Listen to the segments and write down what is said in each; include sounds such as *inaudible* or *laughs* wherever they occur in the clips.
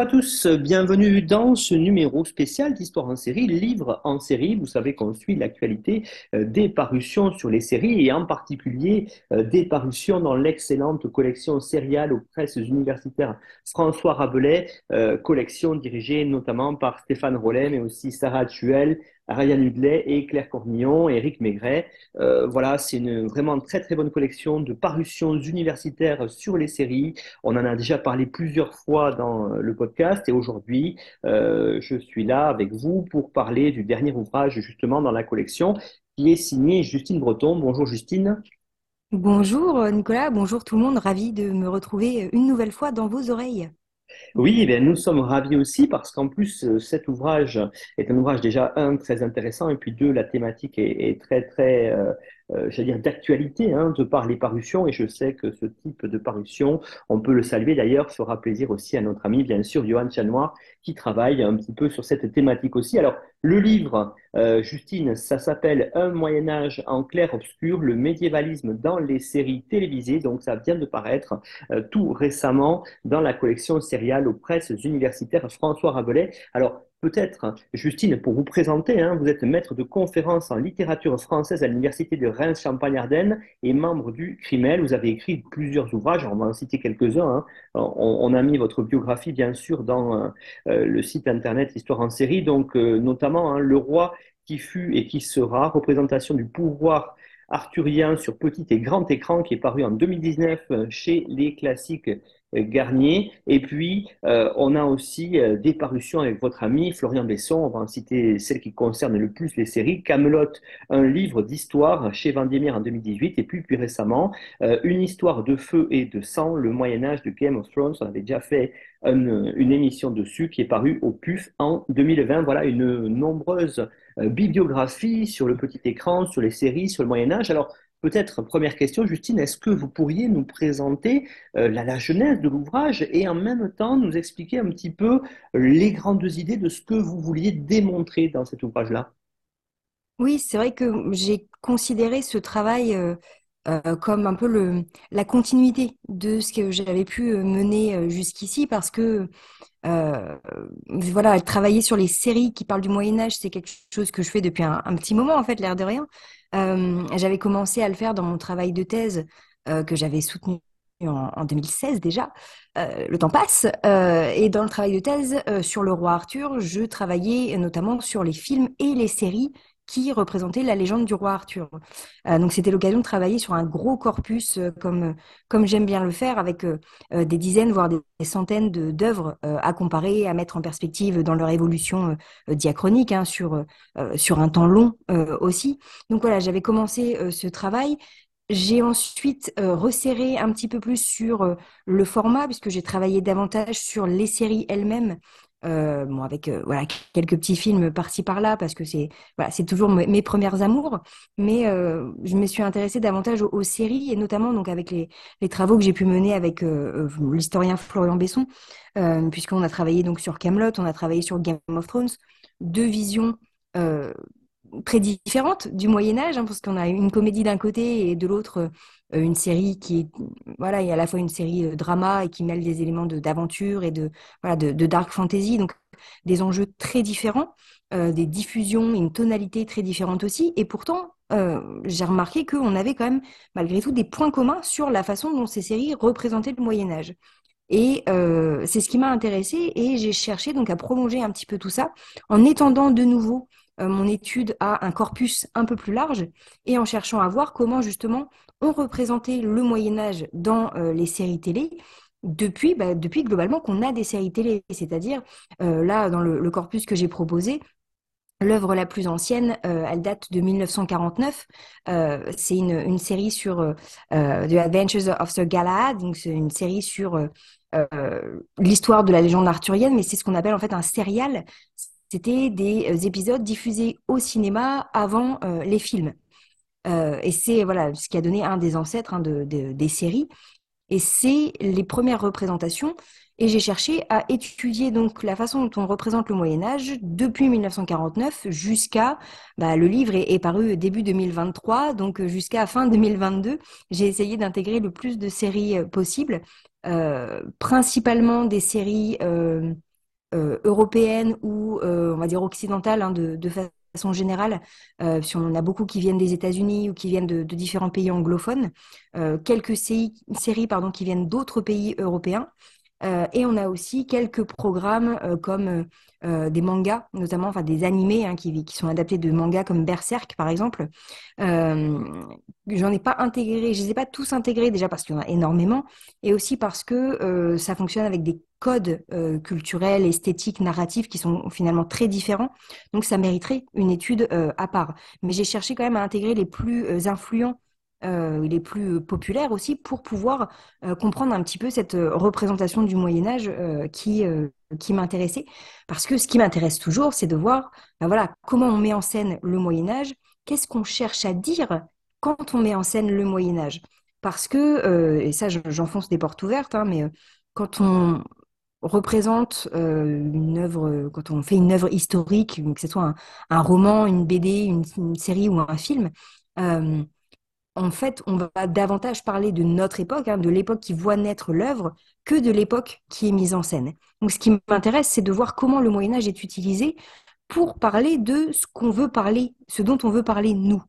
Bonjour à tous, bienvenue dans ce numéro spécial d'Histoire en série, livre en série. Vous savez qu'on suit l'actualité euh, des parutions sur les séries et en particulier euh, des parutions dans l'excellente collection sériale aux presses universitaires François Rabelais, euh, collection dirigée notamment par Stéphane Rollet mais aussi Sarah Tuel, Ryan Hudley et Claire Cornillon, Eric Maigret. Euh, voilà, c'est une vraiment très très bonne collection de parutions universitaires sur les séries. On en a déjà parlé plusieurs fois dans le podcast et aujourd'hui, euh, je suis là avec vous pour parler du dernier ouvrage justement dans la collection qui est signé Justine Breton. Bonjour Justine. Bonjour Nicolas, bonjour tout le monde, ravi de me retrouver une nouvelle fois dans vos oreilles. Oui, eh nous sommes ravis aussi parce qu'en plus, euh, cet ouvrage est un ouvrage déjà, un, très intéressant, et puis deux, la thématique est, très, très, euh, j'allais dire, d'actualité hein, de par les parutions. Et je sais que ce type de parution, on peut le saluer d'ailleurs, fera plaisir aussi à notre ami, bien sûr, Johan Chanois, qui travaille un petit peu sur cette thématique aussi. Alors, le livre, euh, Justine, ça s'appelle Un Moyen Âge en clair-obscur, le médiévalisme dans les séries télévisées. Donc, ça vient de paraître euh, tout récemment dans la collection sériale aux presses universitaires François Rabelais. Alors, Peut-être, Justine, pour vous présenter, hein, vous êtes maître de conférences en littérature française à l'Université de Reims-Champagne-Ardenne et membre du CRIMEL. Vous avez écrit plusieurs ouvrages, on va en citer quelques-uns. Hein. On, a mis votre biographie, bien sûr, dans euh, le site internet Histoire en série, donc euh, notamment hein, Le roi qui fut et qui sera, représentation du pouvoir arthurien sur petit et grand écran, qui est paru en 2019 euh, chez les classiques Garnier. Et puis, euh, on a aussi euh, des parutions avec votre ami Florian Besson. On va en citer celle qui concerne le plus les séries. Camelot, un livre d'histoire chez Vendémiaire en 2018. Et puis, plus récemment, euh, une histoire de feu et de sang, le Moyen Âge de Game of Thrones. On avait déjà fait une, une émission dessus qui est parue au PUF en 2020. Voilà une nombreuse bibliographie sur le petit écran, sur les séries, sur le Moyen Âge. Alors, Peut-être, première question, Justine, est-ce que vous pourriez nous présenter euh, la, genèse de l'ouvrage et en même temps nous expliquer un petit peu les grandes idées de ce que vous vouliez démontrer dans cet ouvrage-là? Oui, c'est vrai que j'ai considéré ce travail euh, euh, comme un peu la continuité de ce que j'avais pu mener jusqu'ici parce que voilà, travailler sur les séries qui parlent du Moyen Âge, c'est quelque chose que je fais depuis un, petit moment en fait, l'air de rien. Euh, j'avais commencé à le faire dans mon travail de thèse euh, que j'avais soutenu en, 2016 déjà. Euh, le temps passe. et dans le travail de thèse sur le roi Arthur, je travaillais notamment sur les films et les séries qui représentait la légende du roi Arthur. Euh, donc c'était l'occasion de travailler sur un gros corpus euh, comme, comme j'aime bien le faire, avec euh, des dizaines, voire des, centaines d'œuvres à comparer, à mettre en perspective dans leur évolution diachronique, hein, sur, sur un temps long aussi. Donc voilà, j'avais commencé ce travail. J'ai ensuite resserré un petit peu plus sur le format, puisque j'ai travaillé davantage sur les séries elles-mêmes, euh, bon, avec euh, voilà quelques petits films par-ci par-là parce que c'est voilà c'est toujours mes, premières amours. Mais euh, je me suis intéressée davantage aux, séries et notamment donc avec les, les travaux que j'ai pu mener avec l'historien Florian Besson. Puisqu'on a travaillé donc sur Camelot on a travaillé sur Game of Thrones. Deux visions très différentes du Moyen Âge hein, parce qu'on a une comédie d'un côté et de l'autre euh, une série qui est voilà a à la fois une série euh, drama et qui mêle des éléments d'aventure et de voilà de, dark fantasy donc des enjeux très différents euh, des diffusions une tonalité très différente aussi. Et pourtant j'ai remarqué qu'on avait quand même malgré tout des points communs sur la façon dont ces séries représentaient le Moyen Âge et c'est ce qui m'a intéressée et j'ai cherché donc à prolonger un petit peu tout ça en étendant de nouveau mon étude à un corpus un peu plus large et en cherchant à voir comment justement ont représenté le Moyen Âge dans euh, les séries télé depuis, bah, depuis globalement qu'on a des séries télé. C'est-à-dire, euh, là, dans le, corpus que j'ai proposé, L'œuvre la plus ancienne, euh, elle date de 1949. Euh, c'est une, une, série sur euh, The Adventures of Sir Galahad, donc c'est une série sur l'histoire de la légende arthurienne, mais c'est ce qu'on appelle en fait un serial. C'était des épisodes diffusés au cinéma avant les films. et c'est voilà ce qui a donné un des ancêtres hein, de, des séries. Et c'est les premières représentations et j'ai cherché à étudier donc la façon dont on représente le Moyen Âge depuis 1949 jusqu'à bah, le livre est, paru début 2023, donc jusqu'à fin 2022. J'ai essayé d'intégrer le plus de séries euh, possibles, euh, principalement des séries euh, européennes ou on va dire occidentales hein, de, façon générale, euh, si on en a beaucoup qui viennent des États-Unis ou qui viennent de, différents pays anglophones, quelques séries, qui viennent d'autres pays européens, euh, et on a aussi quelques programmes euh, comme euh, des mangas, notamment enfin des animés hein, qui, sont adaptés de mangas comme Berserk par exemple. J'en ai pas intégré, je les ai pas tous intégrés déjà parce qu'il y en a énormément, et aussi parce que ça fonctionne avec des codes culturels, esthétiques, narratifs qui sont finalement très différents. Donc ça mériterait une étude à part. Mais j'ai cherché quand même à intégrer les plus influents euh, les plus populaires aussi, pour pouvoir euh, comprendre un petit peu cette euh, représentation du Moyen Âge euh, qui, m'intéressait. Parce que ce qui m'intéresse toujours, c'est de voir ben voilà, comment on met en scène le Moyen Âge, qu'est-ce qu'on cherche à dire quand on met en scène le Moyen Âge? Parce que, et ça j'enfonce des portes ouvertes, hein, mais quand on représente une œuvre, quand on fait une œuvre historique, que ce soit un, roman, une BD, une, série ou un film, en fait, on va davantage parler de notre époque, hein, de l'époque qui voit naître l'œuvre, que de l'époque qui est mise en scène. Donc, ce qui m'intéresse, c'est de voir comment le Moyen Âge est utilisé pour parler de ce qu'on veut parler, ce dont on veut parler nous.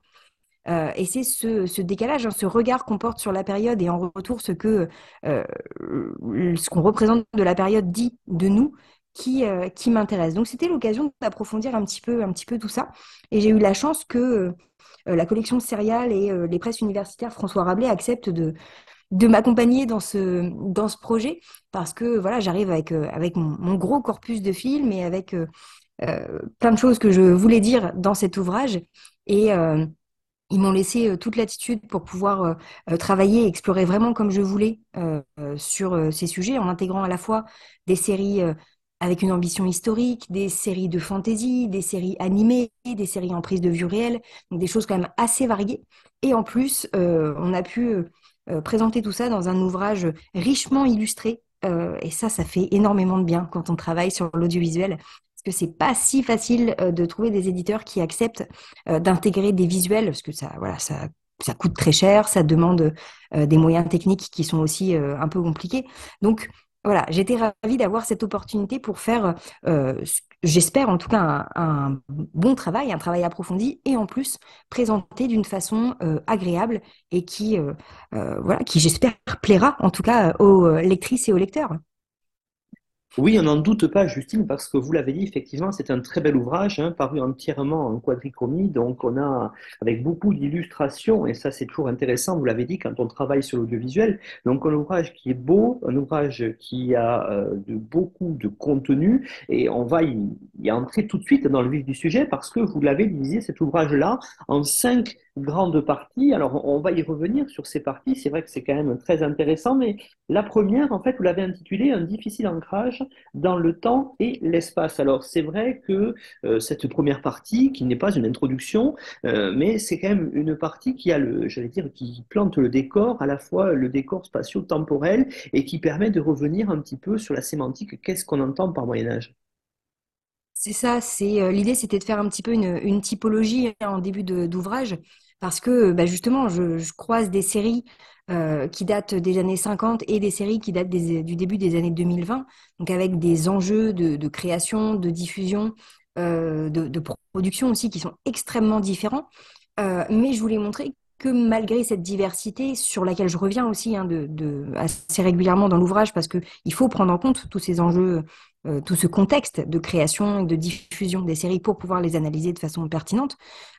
Euh, et c'est ce, décalage, hein, ce regard qu'on porte sur la période et en retour ce que euh, ce qu'on représente de la période dit de nous qui, euh, qui m'intéresse. Donc c'était l'occasion d'approfondir un petit peu un petit peu tout ça. Et j'ai eu la chance que la collection Serial et euh, les presses universitaires François Rabelais acceptent de, m'accompagner dans ce, projet parce que voilà, j'arrive avec, euh, avec mon, gros corpus de films et avec plein de choses que je voulais dire dans cet ouvrage. Et ils m'ont laissé toute l'attitude pour pouvoir travailler et explorer vraiment comme je voulais sur ces sujets en intégrant à la fois des séries avec une ambition historique, des séries de fantasy, des séries animées, des séries en prise de vue réelle, des choses quand même assez variées. Et en plus, euh, on a pu euh, présenter tout ça dans un ouvrage richement illustré. Euh, et ça, ça fait énormément de bien quand on travaille sur l'audiovisuel. Parce que c'est pas si facile de trouver des éditeurs qui acceptent d'intégrer des visuels, parce que ça, voilà, ça ça coûte très cher, ça demande des moyens techniques qui sont aussi un peu compliqués. Donc, voilà, j'étais ravie d'avoir cette opportunité pour faire, euh, j'espère en tout cas, un, bon travail, un travail approfondi, et en plus présenter d'une façon euh, agréable et qui, euh, voilà, qui j'espère plaira en tout cas aux lectrices et aux lecteurs. Oui, on n'en doute pas, Justine, parce que vous l'avez dit, effectivement, c'est un très bel ouvrage, hein, paru entièrement en quadrichromie, donc on a avec beaucoup d'illustrations, et ça c'est toujours intéressant, vous l'avez dit, quand on travaille sur l'audiovisuel, donc un ouvrage qui est beau, un ouvrage qui a euh, de, beaucoup de contenu, et on va y, y, entrer tout de suite dans le vif du sujet, parce que vous l'avez divisé, cet ouvrage-là, en cinq grande partie. Alors, on va y revenir sur ces parties. C'est vrai que c'est quand même très intéressant, mais la première, en fait, vous l'avez intitulée Un difficile ancrage dans le temps et l'espace. Alors, c'est vrai que euh, cette première partie, qui n'est pas une introduction, euh, mais c'est quand même une partie qui a le, j'allais dire, qui plante le décor, à la fois le décor spatio-temporel et qui permet de revenir un petit peu sur la sémantique. Qu'est-ce qu'on entend par Moyen-Âge? C'est ça, c'est euh, l'idée, c'était de faire un petit peu une, typologie en début d'ouvrage, parce que bah, justement, je, croise des séries euh, qui datent des années 50 et des séries qui datent du début des années 2020, donc avec des enjeux de, création, de diffusion, euh, de, production aussi qui sont extrêmement différents. mais je voulais montrer que malgré cette diversité sur laquelle je reviens aussi hein, de, assez régulièrement dans l'ouvrage, parce qu'il faut prendre en compte tous ces enjeux, euh, tout ce contexte de création et de diffusion des séries pour pouvoir les analyser de façon pertinente,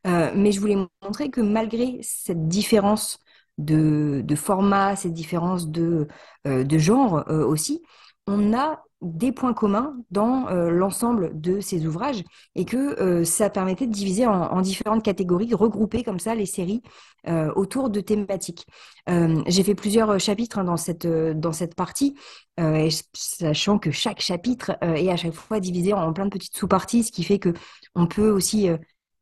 euh, mais je voulais montrer que malgré cette différence de, format, cette différence de, euh, de genre aussi, on a des points communs dans l'ensemble de ces ouvrages et que ça permettait de diviser en, différentes catégories, regrouper comme ça les séries autour de thématiques. J'ai fait plusieurs chapitres hein, dans, cette, dans cette partie, sachant que chaque chapitre est à chaque fois divisé en plein de petites sous-parties, ce qui fait que on peut aussi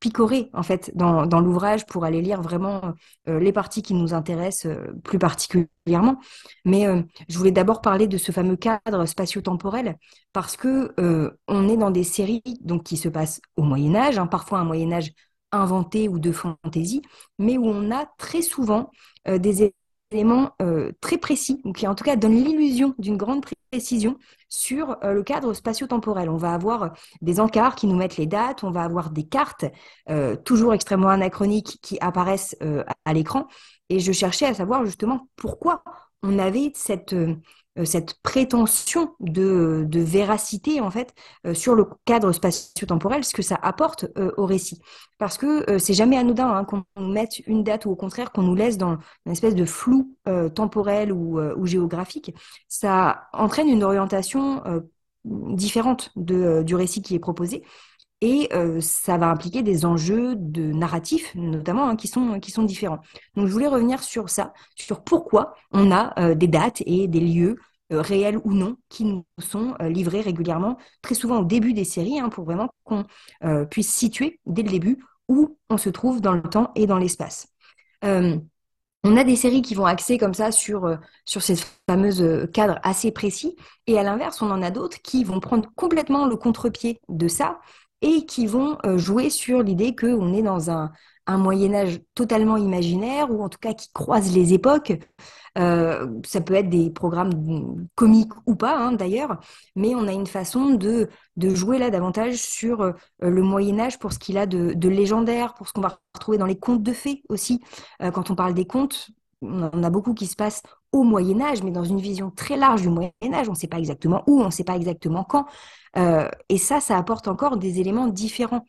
picorer en fait dans, dans l'ouvrage pour aller lire vraiment euh, les parties qui nous intéressent euh, plus particulièrement. Mais euh, je voulais d'abord parler de ce fameux cadre spatio-temporel parce que on est dans des séries donc qui se passent au Moyen Âge, hein, parfois un Moyen Âge inventé ou de fantaisie, mais où on a très souvent des éléments euh, très précis, qui en tout cas donnent l'illusion d'une grande précision sur euh, le cadre spatio-temporel. On va avoir euh, des encarts qui nous mettent les dates, on va avoir des cartes, toujours extrêmement anachroniques, qui apparaissent à l'écran. Et je cherchais à savoir justement pourquoi on avait cette euh, cette prétention de, véracité en fait euh, sur le cadre spatio-temporel, ce que ça apporte euh, au récit. Parce que c'est jamais anodin hein, qu'on mette une date ou au contraire qu'on nous laisse dans une espèce de flou temporel ou, géographique. Ça entraîne une orientation différente du récit qui est proposé. Et ça va impliquer des enjeux de narratifs, notamment, hein, qui, sont, qui sont différents. Donc, je voulais revenir sur ça, sur pourquoi on a des dates et des lieux euh, réels ou non, qui nous sont euh, livrés régulièrement, très souvent au début des séries, hein, pour vraiment qu'on euh, puisse situer dès le début où on se trouve dans le temps et dans l'espace. on a des séries qui vont axer comme ça sur, sur ces fameux cadres assez précis, et à l'inverse, on en a d'autres qui vont prendre complètement le contre-pied de ça et qui vont jouer sur l'idée qu'on est dans un, un Moyen Âge totalement imaginaire, ou en tout cas qui croise les époques. Euh, ça peut être des programmes comiques ou pas, hein, d'ailleurs, mais on a une façon de, de jouer là davantage sur euh, le Moyen Âge pour ce qu'il a de, légendaire, pour ce qu'on va retrouver dans les contes de fées aussi. Euh, quand on parle des contes, on en a beaucoup qui se passent au Moyen Âge, mais dans une vision très large du Moyen Âge. On ne sait pas exactement où, on ne sait pas exactement quand. et ça, ça apporte encore des éléments différents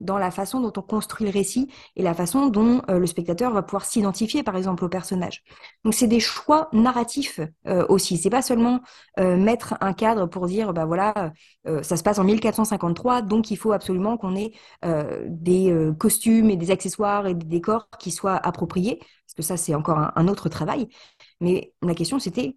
dans la façon dont on construit le récit et la façon dont euh, le spectateur va pouvoir s'identifier, par exemple, au personnage. Donc, c'est des choix narratifs euh, aussi. C'est pas seulement euh, mettre un cadre pour dire, bah voilà, ça se passe en 1453, donc il faut absolument qu'on ait des costumes et des accessoires et des décors qui soient appropriés, parce que ça, c'est encore un autre travail. Mais la question, c'était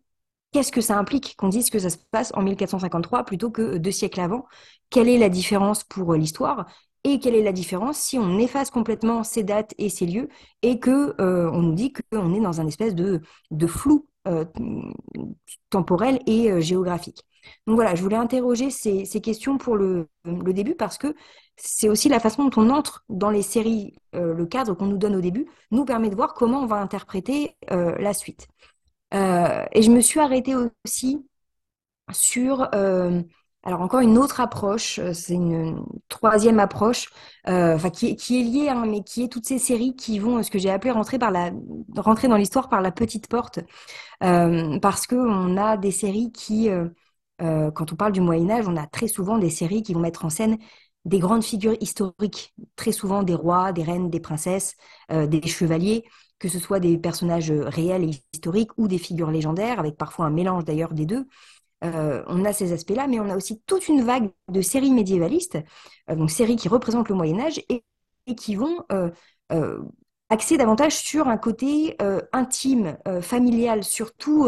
Qu'est-ce que ça implique qu'on dise que ça se passe en 1453 plutôt que deux siècles avant? Quelle est la différence pour l'histoire? Et quelle est la différence si on efface complètement ces dates et ces lieux et que euh, on nous dit qu'on est dans un espèce de, flou euh, temporel et euh, géographique? Donc voilà, je voulais interroger ces, questions pour le, début parce que c'est aussi la façon dont on entre dans les séries, le cadre qu'on nous donne au début nous permet de voir comment on va interpréter la suite. et je me suis arrêtée aussi sur alors encore une autre approche, euh, c'est une, troisième approche, euh, qui, est liée, hein, mais qui est toutes ces séries qui vont, euh, ce que j'ai appelé rentrer par la, rentrer dans l'histoire par la petite porte, euh, parce que on a des séries qui, euh, quand on parle du Moyen Âge, on a très souvent des séries qui vont mettre en scène des grandes figures historiques, très souvent des rois, des reines, des princesses, des chevaliers, que ce soit des personnages réels et historiques ou des figures légendaires, avec parfois un mélange d'ailleurs des deux. Euh, on a ces aspects-là, mais on a aussi toute une vague de séries médiévalistes, euh, donc séries qui représentent le Moyen Âge et, qui vont euh, axer davantage sur un côté intime, familial, surtout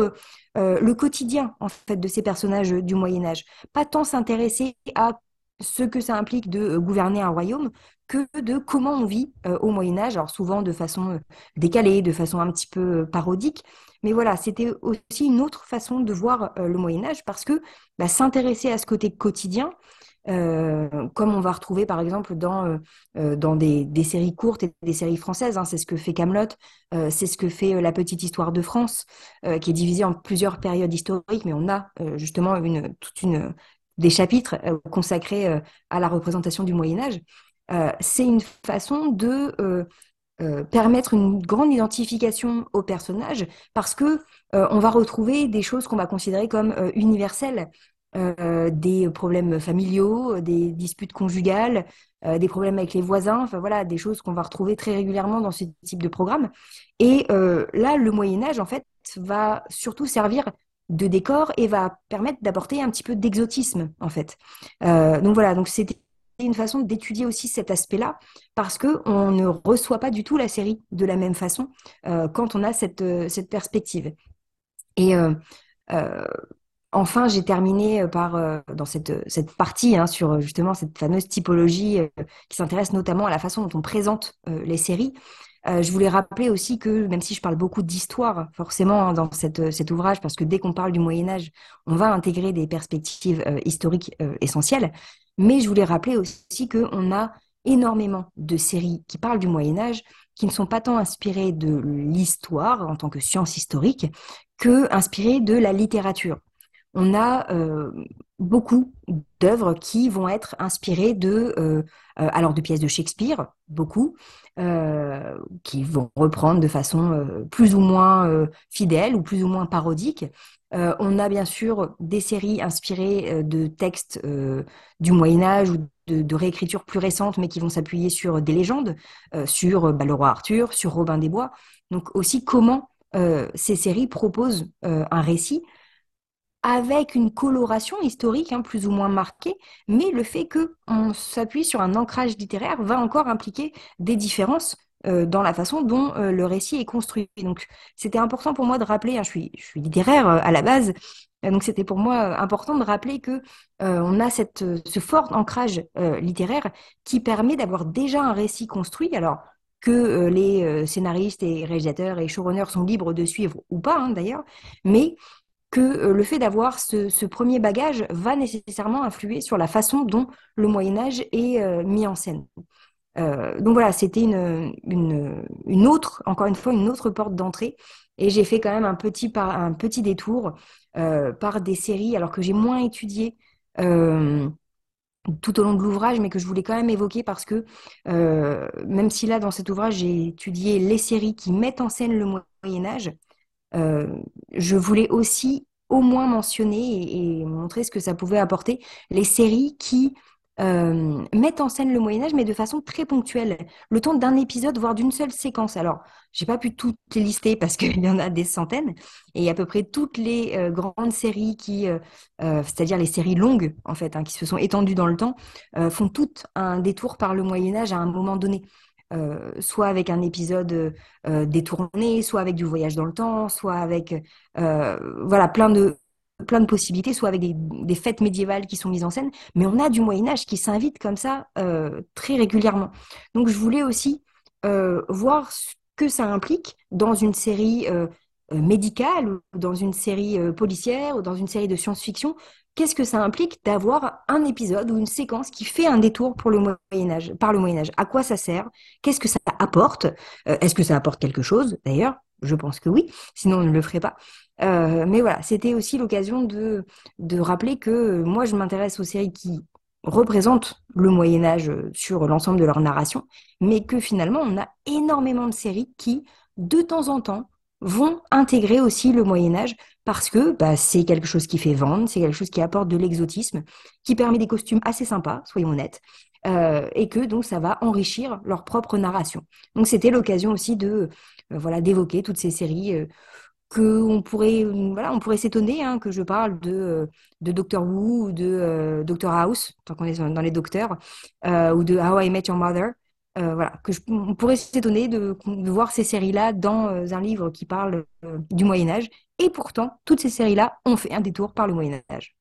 le quotidien en fait de ces personnages du Moyen Âge. Pas tant s'intéresser à ce que ça implique de gouverner un royaume que de comment on vit au Moyen Âge, alors souvent de façon décalée, de façon un petit peu parodique, mais voilà, c'était aussi une autre façon de voir euh, le Moyen Âge parce que bah, s'intéresser à ce côté quotidien, euh, comme on va retrouver par exemple dans, euh, dans des, séries courtes et des séries françaises. Hein, c'est ce que fait Camelot, c'est ce que fait La Petite Histoire de France, qui est divisée en plusieurs périodes historiques, mais on a justement une, toute une, des chapitres consacrés à la représentation du Moyen Âge. c'est une façon de euh, permettre une grande identification au personnage parce que euh, on va retrouver des choses qu'on va considérer comme euh, universelles, des problèmes familiaux, des disputes conjugales, des problèmes avec les voisins, enfin voilà, des choses qu'on va retrouver très régulièrement dans ce type de programme. Et là, le Moyen Âge, en fait, va surtout servir de décor et va permettre d'apporter un petit peu d'exotisme en fait. donc voilà, donc c'était une façon d'étudier aussi cet aspect-là parce que on ne reçoit pas du tout la série de la même façon quand on a cette, cette perspective. Et Enfin, j'ai terminé par, dans cette, cette partie hein, sur justement cette fameuse typologie qui s'intéresse notamment à la façon dont on présente les séries. je voulais rappeler aussi que, même si je parle beaucoup d'histoire, forcément, hein, dans cette, cet ouvrage, parce que dès qu'on parle du Moyen Âge, on va intégrer des perspectives historiques essentielles, mais je voulais rappeler aussi qu'on a énormément de séries qui parlent du Moyen Âge, qui ne sont pas tant inspirées de l'histoire en tant que science historique, que inspirées de la littérature on a euh, beaucoup d'œuvres qui vont être inspirées de, euh, euh, alors de pièces de Shakespeare, beaucoup, qui vont reprendre de façon plus ou moins fidèle ou plus ou moins parodique. on a bien sûr des séries inspirées de textes du Moyen Âge ou de, réécritures plus récentes, mais qui vont s'appuyer sur des légendes, sur bah, le roi Arthur, sur Robin des Bois. Donc aussi comment ces séries proposent un récit avec une coloration historique hein, plus ou moins marquée, mais le fait qu'on s'appuie sur un ancrage littéraire va encore impliquer des différences euh, dans la façon dont euh, le récit est construit. Donc c'était important pour moi de rappeler, hein, je, suis, littéraire euh, à la base, donc c'était pour moi important de rappeler que on a ce fort ancrage littéraire qui permet d'avoir déjà un récit construit. Alors que les scénaristes et réalisateurs et showrunners sont libres de suivre ou pas hein, d'ailleurs, mais que euh, le fait d'avoir ce, premier bagage va nécessairement influer sur la façon dont le Moyen Âge est euh, mis en scène. Euh, donc voilà, c'était une, autre, encore une fois, une autre porte d'entrée. Et j'ai fait quand même un petit, détour par des séries, alors que j'ai moins étudié tout au long de l'ouvrage, mais que je voulais quand même évoquer parce que même si là, dans cet ouvrage, j'ai étudié les séries qui mettent en scène le Moyen Âge, je voulais aussi au moins mentionner et, montrer ce que ça pouvait apporter les séries qui euh, mettent en scène le Moyen Âge, mais de façon très ponctuelle, le temps d'un épisode, voire d'une seule séquence. Alors, j'ai pas pu toutes les lister parce qu'il *laughs* y en a des centaines, et à peu près toutes les euh, grandes séries qui, c'est-à-dire les séries longues en fait, hein, qui se sont étendues dans le temps, font toutes un détour par le Moyen Âge à un moment donné. Euh, soit avec un épisode euh, détourné, soit avec du voyage dans le temps, soit avec euh, voilà plein de plein de possibilités, soit avec des, fêtes médiévales qui sont mises en scène, mais on a du Moyen Âge qui s'invite comme ça très régulièrement. Donc je voulais aussi voir ce que ça implique dans une série médicale, ou dans une série policière, ou dans une série de science-fiction, qu'est-ce que ça implique d'avoir un épisode ou une séquence qui fait un détour pour le Moyen Âge, par le Moyen Âge À quoi ça sert? Qu'est-ce que ça apporte? Euh, Est-ce que ça apporte quelque chose D'ailleurs, je pense que oui, sinon on ne le ferait pas. Euh, mais voilà, c'était aussi l'occasion de, de rappeler que moi, je m'intéresse aux séries qui représentent le Moyen Âge sur l'ensemble de leur narration, mais que finalement, on a énormément de séries qui, de temps en temps, vont intégrer aussi le Moyen Âge parce que bah, c'est quelque chose qui fait vendre, c'est quelque chose qui apporte de l'exotisme, qui permet des costumes assez sympas, soyons honnêtes, euh, et que donc ça va enrichir leur propre narration. Donc c'était l'occasion aussi de euh, voilà d'évoquer toutes ces séries euh, que on pourrait voilà on pourrait s'étonner hein, que je parle de de Doctor Who ou de Doctor House tant qu'on est dans les docteurs ou de How I Met Your Mother euh, voilà, que on pourrait s'étonner de, voir ces séries-là dans euh, un livre qui parle euh, du Moyen Âge, et pourtant, toutes ces séries-là ont fait un détour par le Moyen Âge.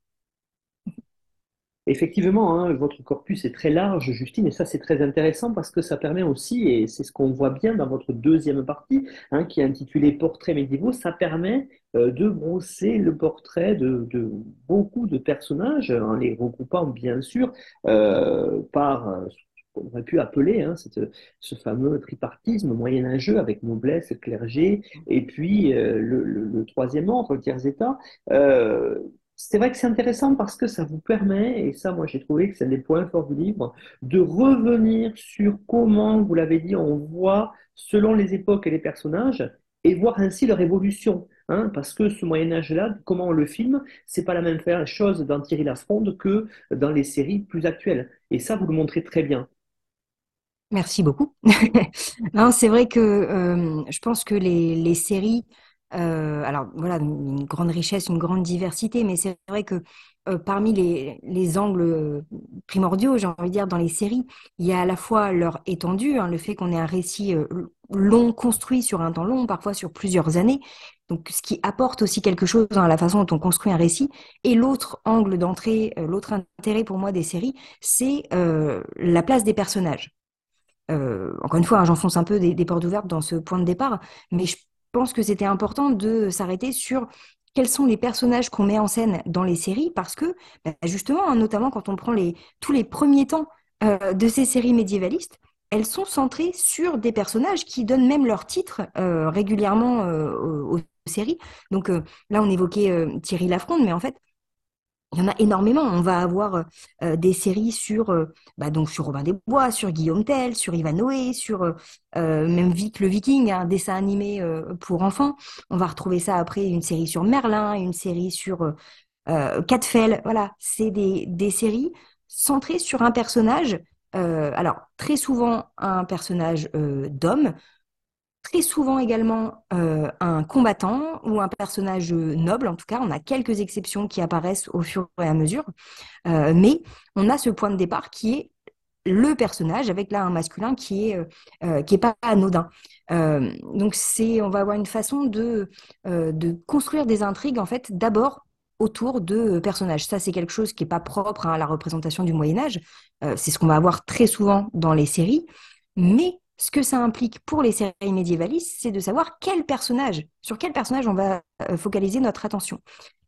Effectivement, hein, votre corpus est très large, Justine, et ça c'est très intéressant parce que ça permet aussi, et c'est ce qu'on voit bien dans votre deuxième partie, hein, qui est intitulée Portraits médiévaux, ça permet de brosser le portrait de, beaucoup de personnages, en les regroupant bien sûr par qu'on aurait pu appeler hein, ce fameux tripartisme moyenâgeux avec noblesse, clergé, et puis euh, le, troisième ordre, le tiers état. Euh, c'est vrai que c'est intéressant parce que ça vous permet, et ça moi j'ai trouvé que c'est un des points forts du livre, de revenir sur comment, vous l'avez dit, on voit selon les époques et les personnages, et voir ainsi leur évolution. Hein, parce que ce Moyen Âge-là, comment on le filme, c'est pas la même chose dans Thierry Lafronde que dans les séries plus actuelles. Et ça, vous le montrez très bien. Merci beaucoup. *laughs* c'est vrai que euh, je pense que les, séries alors voilà, une grande richesse, une grande diversité, mais c'est vrai que parmi les, angles primordiaux, j'ai envie de dire, dans les séries, il y a à la fois leur étendue, hein, le fait qu'on ait un récit long, construit sur un temps long, parfois sur plusieurs années, donc ce qui apporte aussi quelque chose dans la façon dont on construit un récit. Et l'autre angle d'entrée, l'autre intérêt pour moi des séries, c'est la place des personnages. Encore une fois, hein, j'enfonce un peu des, portes ouvertes dans ce point de départ, mais je pense que c'était important de s'arrêter sur quels sont les personnages qu'on met en scène dans les séries, parce que bah, justement, hein, notamment quand on prend tous les premiers temps euh, de ces séries médiévalistes, elles sont centrées sur des personnages qui donnent même leur titre euh, régulièrement euh, aux, aux, séries. Donc là, on évoquait Thierry Lafronde, mais en fait, il y en a énormément. On va avoir euh, des séries sur, euh, bah, sur Robin des Bois, sur Guillaume Tell, sur Ivan Noé, sur euh, même Vic le Viking, un dessin animé pour enfants. On va retrouver ça après une série sur Merlin, une série sur Catfell. Voilà, c'est des, séries centrées sur un personnage. alors très souvent un personnage d'homme, très souvent également euh, un combattant ou un personnage noble. En tout cas, on a quelques exceptions qui apparaissent au fur et à mesure. Euh, mais on a ce point de départ qui est le personnage avec là un masculin qui est euh, qui est pas anodin. donc c'est on va avoir une façon de de construire des intrigues en fait d'abord autour de personnages. Ça, c'est quelque chose qui n'est pas propre hein, à la représentation du Moyen Âge. c'est ce qu'on va avoir très souvent dans les séries. Mais ce que ça implique pour les séries médiévalistes, c'est de savoir quel personnage, sur quel personnage on va euh, focaliser notre attention.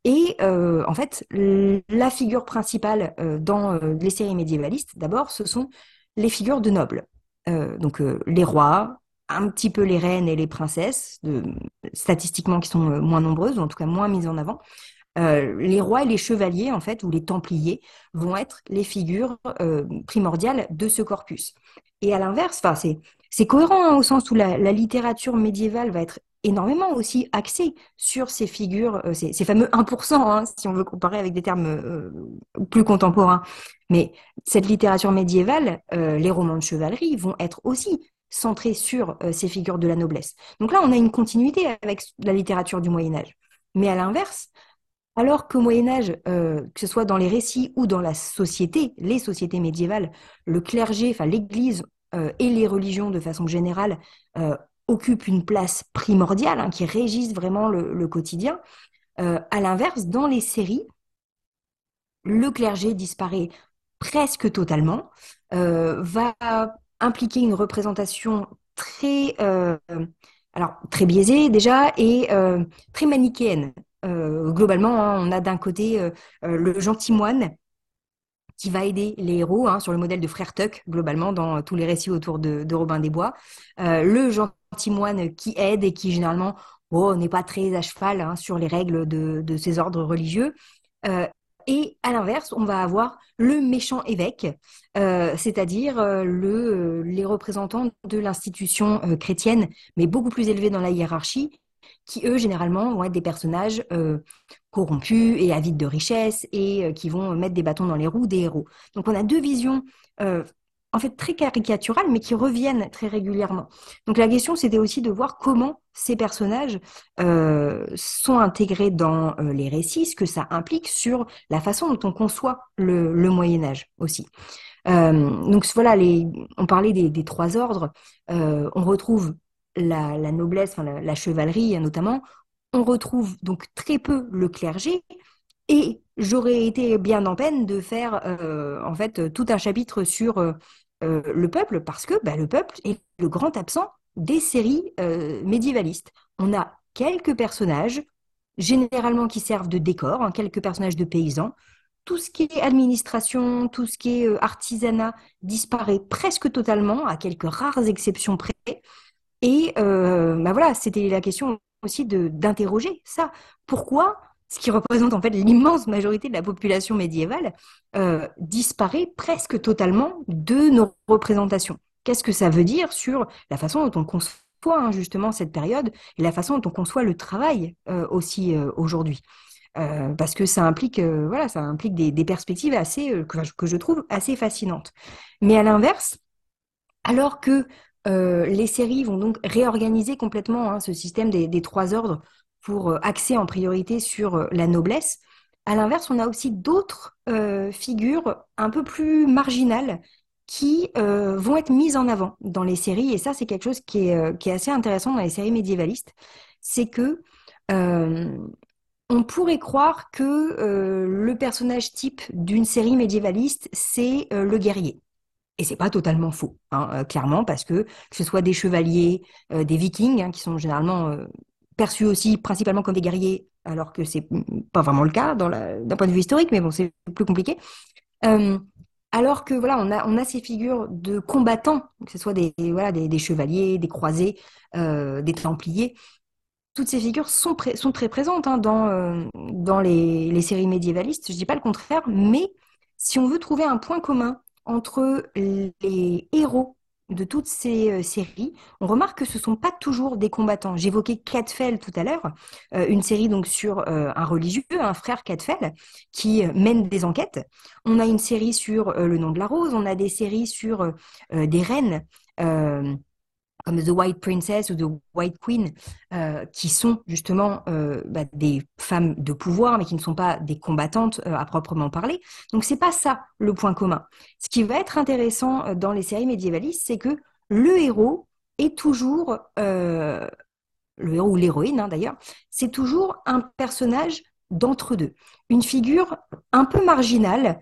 Et euh, en fait, la figure principale euh, dans les séries médiévalistes, d'abord, ce sont les figures de nobles. donc les rois, un petit peu les reines et les princesses, statistiquement qui sont moins nombreuses, ou en tout cas moins mises en avant. les rois et les chevaliers, en fait, ou les templiers, vont être les figures primordiales de ce corpus. Et à l'inverse, enfin, c'est c'est cohérent hein, au sens où la, littérature médiévale va être énormément aussi axée sur ces figures, euh, ces, fameux 1%, hein, si on veut comparer avec des termes euh, plus contemporains. Mais cette littérature médiévale, euh, les romans de chevalerie vont être aussi centrés sur ces figures de la noblesse. Donc là, on a une continuité avec la littérature du Moyen Âge. Mais à l'inverse, alors qu'au Moyen Âge, que ce soit dans les récits ou dans la société, les sociétés médiévales, le clergé, enfin l'Église euh, et les religions de façon générale euh, occupent une place primordiale, hein, qui régissent vraiment le, quotidien. Euh, à l'inverse, dans les séries, le clergé disparaît presque totalement, va impliquer une représentation très, alors, très biaisée déjà et très manichéenne. globalement, hein, on a d'un côté le gentil moine qui va aider les héros, hein, sur le modèle de Frère Tuck, globalement, dans tous les récits autour de, Robin des Bois. Euh, le gentil moine qui aide et qui, généralement, oh, n'est pas très à cheval hein, sur les règles de, de ces ordres religieux. Euh, et à l'inverse, on va avoir le méchant évêque, euh, c'est-à-dire le, les représentants de l'institution chrétienne, mais beaucoup plus élevés dans la hiérarchie, qui eux généralement vont être des personnages euh, corrompus et avides de richesse et euh, qui vont mettre des bâtons dans les roues des héros. Donc on a deux visions euh, en fait très caricaturales mais qui reviennent très régulièrement. Donc la question c'était aussi de voir comment ces personnages sont intégrés dans les récits, ce que ça implique sur la façon dont on conçoit le, Moyen Âge aussi. donc voilà, les, on parlait des trois ordres. on retrouve la, noblesse, la, chevalerie notamment, on retrouve donc très peu le clergé. Et j'aurais été bien en peine de faire euh, en fait tout un chapitre sur euh, euh, le peuple parce que bah, le peuple est le grand absent des séries médiévalistes. On a quelques personnages, généralement qui servent de décor, hein, quelques personnages de paysans. Tout ce qui est administration, tout ce qui est artisanat disparaît presque totalement, à quelques rares exceptions près. Et euh, bah voilà, c'était la question aussi d'interroger ça. Pourquoi ce qui représente en fait l'immense majorité de la population médiévale euh, disparaît presque totalement de nos représentations? Qu'est-ce que ça veut dire sur la façon dont on conçoit hein, justement cette période et la façon dont on conçoit le travail euh, aussi aujourd'hui? Parce que ça implique, voilà, ça implique des, perspectives assez que, je trouve assez fascinantes. Mais à l'inverse, alors que euh, les séries vont donc réorganiser complètement hein, ce système des, trois ordres pour axer en priorité sur la noblesse. À l'inverse, on a aussi d'autres figures un peu plus marginales qui vont être mises en avant dans les séries. Et ça, c'est quelque chose qui est, qui est, assez intéressant dans les séries médiévalistes. C'est que on pourrait croire que euh, le personnage type d'une série médiévaliste, c'est euh, le guerrier. Et c'est pas totalement faux, hein, euh, clairement, parce que que ce soit des chevaliers, des vikings, hein, qui sont généralement perçus aussi principalement comme des guerriers, alors que c'est pas vraiment le cas d'un point de vue historique, mais bon, c'est plus compliqué. alors que voilà, on a, on a ces figures de combattants, que ce soit des, voilà, des, chevaliers, des croisés, des templiers, toutes ces figures sont, très présentes hein, dans, euh, dans les, séries médiévalistes, je ne dis pas le contraire, mais si on veut trouver un point commun entre les héros de toutes ces euh, séries, on remarque que ce ne sont pas toujours des combattants. J'évoquais Cadfell tout à l'heure, euh, une série donc sur un religieux, un frère Cadfell, qui mène des enquêtes. On a une série sur le nom de la rose, on a des séries sur des reines comme The White Princess ou The White Queen, euh, qui sont justement euh, bah, des femmes de pouvoir, mais qui ne sont pas des combattantes euh, à proprement parler. Donc c'est pas ça le point commun. Ce qui va être intéressant dans les séries médiévalistes, c'est que le héros est toujours le héros ou l'héroïne hein, d'ailleurs, c'est toujours un personnage d'entre deux, une figure un peu marginale,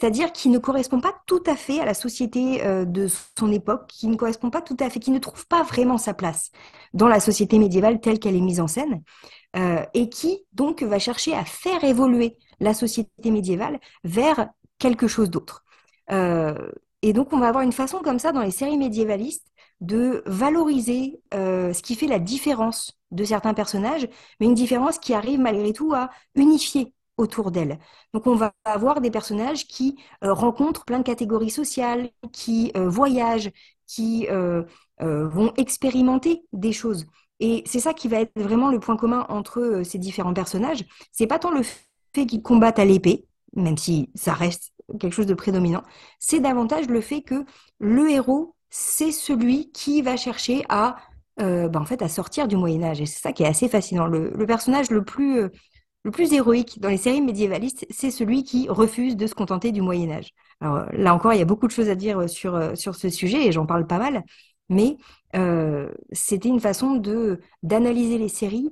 c'est-à-dire qui ne correspond pas tout à fait à la société euh, de son époque, qui ne correspond pas tout à fait, qui ne trouve pas vraiment sa place dans la société médiévale telle qu'elle est mise en scène, euh, et qui donc va chercher à faire évoluer la société médiévale vers quelque chose d'autre. Euh, et donc on va avoir une façon comme ça dans les séries médiévalistes de valoriser ce qui fait la différence de certains personnages, mais une différence qui arrive malgré tout à unifier autour d'elle. Donc on va avoir des personnages qui euh, rencontrent plein de catégories sociales, qui euh, voyagent, qui euh, vont expérimenter des choses. Et c'est ça qui va être vraiment le point commun entre ces différents personnages. C'est pas tant le fait qu'ils combattent à l'épée, même si ça reste quelque chose de prédominant, c'est davantage le fait que le héros, c'est celui qui va chercher à, bah, en fait, à sortir du Moyen Âge. Et c'est ça qui est assez fascinant. Le personnage le plus le plus héroïque dans les séries médiévalistes, c'est celui qui refuse de se contenter du Moyen Âge. Alors là encore, il y a beaucoup de choses à dire sur, euh, sur ce sujet et j'en parle pas mal, mais euh, c'était une façon d'analyser les séries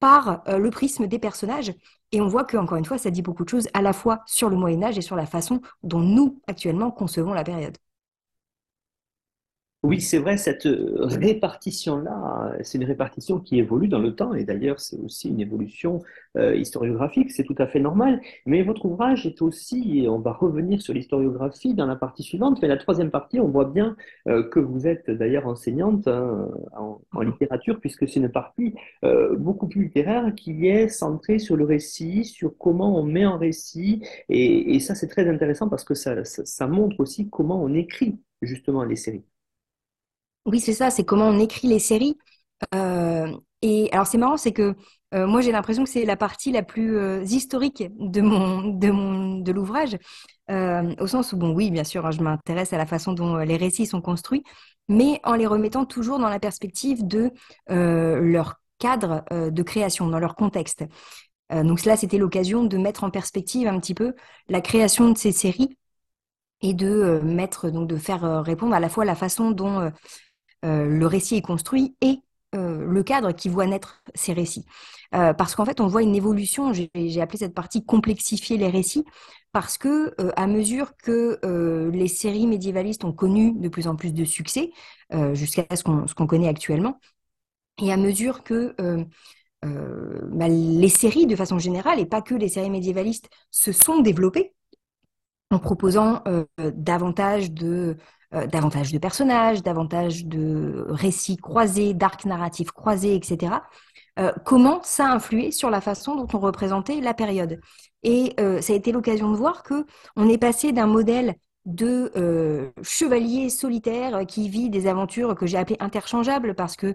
par euh, le prisme des personnages. Et on voit que, encore une fois, ça dit beaucoup de choses à la fois sur le Moyen Âge et sur la façon dont nous, actuellement, concevons la période. Oui, c'est vrai, cette euh, répartition-là, c'est une répartition qui évolue dans le temps, et d'ailleurs c'est aussi une évolution euh, historiographique, c'est tout à fait normal. Mais votre ouvrage est aussi, et on va revenir sur l'historiographie dans la partie suivante, mais la troisième partie, on voit bien euh, que vous êtes d'ailleurs enseignante hein, en, mhm. littérature, puisque c'est une partie beaucoup plus littéraire qui est centrée sur le récit, sur comment on met en récit, et, ça c'est très intéressant parce que ça montre aussi comment on écrit justement les séries. Oui, c'est ça, c'est comment on écrit les séries. Euh, et alors, c'est marrant, c'est que euh, moi, j'ai l'impression que c'est la partie la plus euh, historique de l'ouvrage, au sens où, bon, oui, bien sûr, hein, je m'intéresse à la façon dont les récits sont construits, mais en les remettant toujours dans la perspective de leur cadre de création, dans leur contexte. donc, cela, c'était l'occasion de mettre en perspective un petit peu la création de ces séries et de mettre, donc, de faire répondre à la fois la façon dont le récit est construit et euh, le cadre qui voit naître ces récits. Euh, parce qu'en fait, on voit une évolution, j'ai appelé cette partie complexifier les récits, parce que à mesure que les séries médiévalistes ont connu de plus en plus de succès, jusqu'à ce qu'on connaît actuellement, et à mesure que bah, les séries, de façon générale, et pas que les séries médiévalistes, se sont développées, en proposant davantage de euh, davantage de personnages, davantage de récits croisés, d'arcs narratifs croisés, etc. Euh, comment ça a influé sur la façon dont on représentait la période? Et euh, ça a été l'occasion de voir que on est passé d'un modèle de chevalier solitaire qui vit des aventures que j'ai appelées interchangeables parce que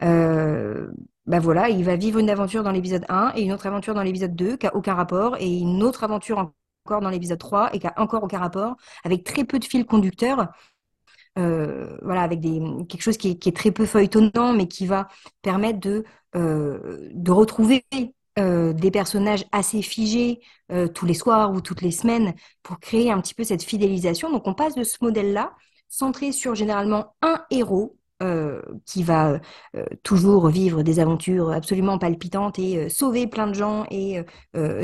ben voilà, il va vivre une aventure dans l'épisode 1 et une autre aventure dans l'épisode 2 qui n'a aucun rapport et une autre aventure encore dans l'épisode 3 et qui n'a encore aucun rapport avec très peu de fils conducteurs voilà, avec des, quelque chose qui est, très peu feuilletonnant, mais qui va permettre de, de retrouver des personnages assez figés tous les soirs ou toutes les semaines pour créer un petit peu cette fidélisation. Donc on passe de ce modèle-là, centré sur généralement un héros, euh, qui va euh, toujours vivre des aventures absolument palpitantes et euh, sauver plein de gens et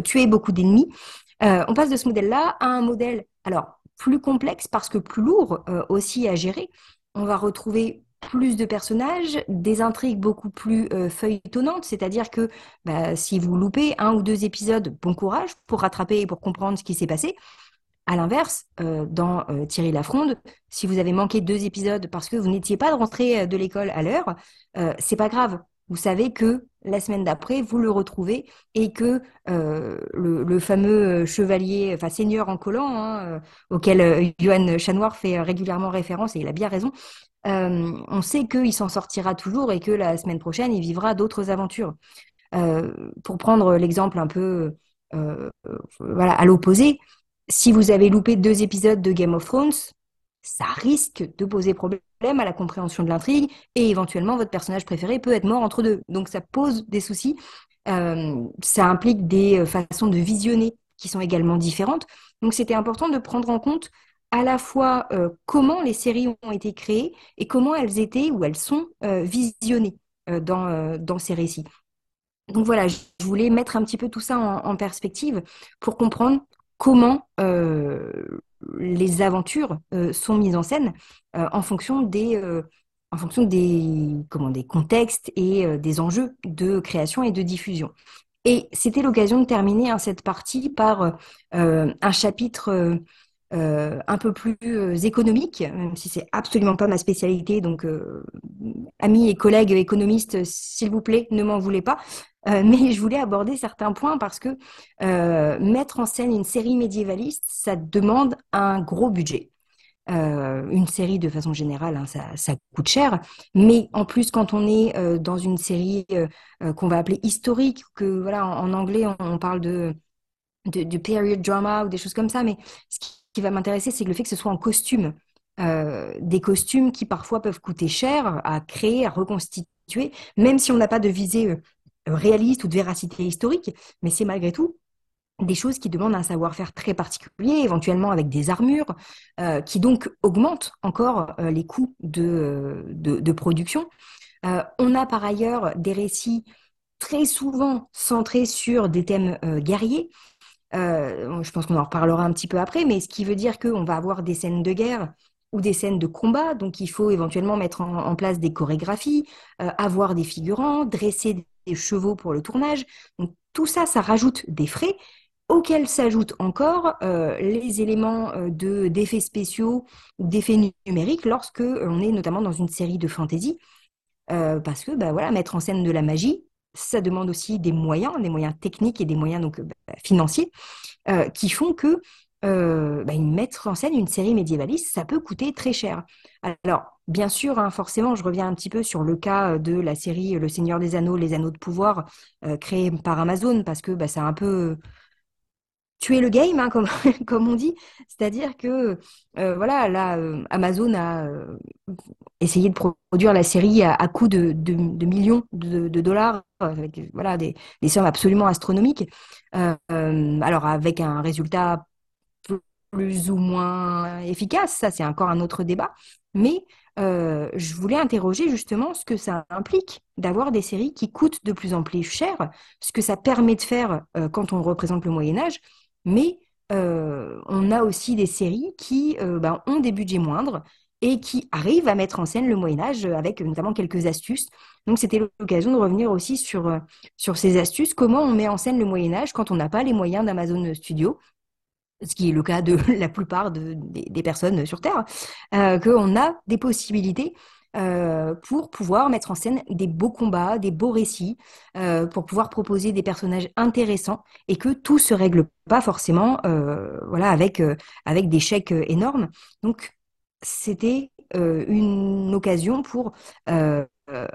tuer beaucoup d'ennemis. on passe de ce modèle-là à un modèle, alors plus complexe parce que plus lourd aussi à gérer. On va retrouver plus de personnages, des intrigues beaucoup plus feuilletonnantes, c'est-à-dire que bah, si vous loupez un ou deux épisodes, bon courage pour rattraper et pour comprendre ce qui s'est passé. À l'inverse, euh, dans euh, Thierry Lafronde, si vous avez manqué deux épisodes parce que vous n'étiez pas rentré euh, de l'école à l'heure, c'est pas grave. Vous savez que la semaine d'après, vous le retrouvez et que le, fameux chevalier, enfin seigneur en collant, hein, auquel Johan Chanoir fait régulièrement référence, et il a bien raison, on sait qu'il s'en sortira toujours et que la semaine prochaine, il vivra d'autres aventures. pour prendre l'exemple un peu à l'opposé, si vous avez loupé deux épisodes de Game of Thrones, ça risque de poser problème à la compréhension de l'intrigue et éventuellement votre personnage préféré peut être mort entre deux. Donc ça pose des soucis. Euh, ça implique des euh, façons de visionner qui sont également différentes. Donc c'était important de prendre en compte à la fois euh, comment les séries ont été créées et comment elles étaient ou elles sont visionnées dans, dans ces récits. Donc voilà, je voulais mettre un petit peu tout ça en perspective pour comprendre comment les aventures euh, sont mises en scène euh, en fonction des en fonction des, comment, des contextes et des enjeux de création et de diffusion. Et c'était l'occasion de terminer hein, cette partie par un chapitre un peu plus économique, même si c'est absolument pas ma spécialité. Donc, amis et collègues économistes, s'il vous plaît, ne m'en voulez pas. Euh, *laughs* mais je voulais aborder certains points parce que euh, mettre en scène une série médiévaliste, ça demande un gros budget. Euh, une série de façon générale, hein, ça, coûte cher, mais en plus quand on est dans une série qu'on va appeler historique, que voilà en, anglais on, parle de, de, period drama ou des choses comme ça, mais qui, va m'intéresser, c'est le fait que ce soit en costume, des costumes qui parfois peuvent coûter cher à créer, à reconstituer, même si on n'a pas de visée réaliste ou de véracité historique, mais c'est malgré tout des choses qui demandent un savoir-faire très particulier, éventuellement avec des armures, euh, qui donc augmentent encore euh, les coûts de, production. Euh, on a par ailleurs des récits très souvent centrés sur des thèmes guerriers. Je pense qu'on en reparlera un petit peu après, mais ce qui veut dire qu'on va avoir des scènes de guerre ou des scènes de combat, donc il faut éventuellement mettre en, place des chorégraphies, avoir des figurants, dresser des chevaux pour le tournage. Donc, tout ça, ça rajoute des frais auxquels s'ajoutent encore euh, les éléments euh, de d'effets spéciaux d'effets numériques lorsque euh, on est notamment dans une série de fantasy. parce que bah, voilà, mettre en scène de la magie, ça demande aussi des moyens, des moyens techniques et des moyens donc bah, financiers, qui font que bah, mettre en scène une série médiévaliste, ça peut coûter très cher. Alors, bien sûr, hein, forcément, je reviens un petit peu sur le cas de la série Le Seigneur des Anneaux, Les Anneaux de Pouvoir, euh, créée par Amazon, parce que bah, ça a un peu tué le game, hein, *laughs* comme, on dit. C'est-à-dire que, euh, voilà, là, euh, Amazon a essayé de produire la série à, coût de, millions de, dollars, avec voilà, des, sommes absolument astronomiques. alors, avec un résultat plus ou moins efficace, ça c'est encore un autre débat, mais euh, je voulais interroger justement ce que ça implique d'avoir des séries qui coûtent de plus en plus cher, ce que ça permet de faire euh, quand on représente le Moyen Âge, mais euh, on a aussi des séries qui ben, ont des budgets moindres et qui arrivent à mettre en scène le Moyen Âge avec notamment quelques astuces. Donc c'était l'occasion de revenir aussi sur, sur ces astuces, comment on met en scène le Moyen Âge quand on n'a pas les moyens d'Amazon Studio ce qui est le cas de *laughs* la plupart des, personnes sur Terre, euh, qu'on a des possibilités euh, pour pouvoir mettre en scène des beaux combats, des beaux récits, euh, pour pouvoir proposer des personnages intéressants et que tout se règle pas forcément voilà, avec, avec des chèques énormes. Donc, c'était une occasion pour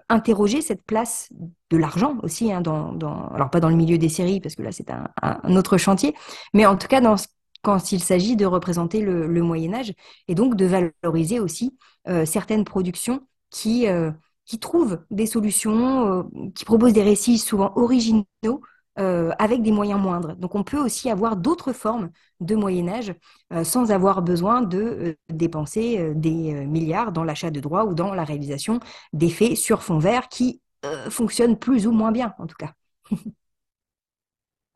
interroger cette place de l'argent aussi, hein, dans, alors pas dans le milieu des séries, parce que là c'est un, un, autre chantier, mais en tout cas dans ce quand il s'agit de représenter le, Moyen Âge et donc de valoriser aussi certaines productions qui, qui trouvent des solutions, qui proposent des récits souvent originaux euh, avec des moyens moindres. Donc on peut aussi avoir d'autres formes de Moyen Âge euh, sans avoir besoin de euh, dépenser des milliards dans l'achat de droits ou dans la réalisation d'effets sur fond vert qui fonctionnent plus ou moins bien en tout cas. *laughs*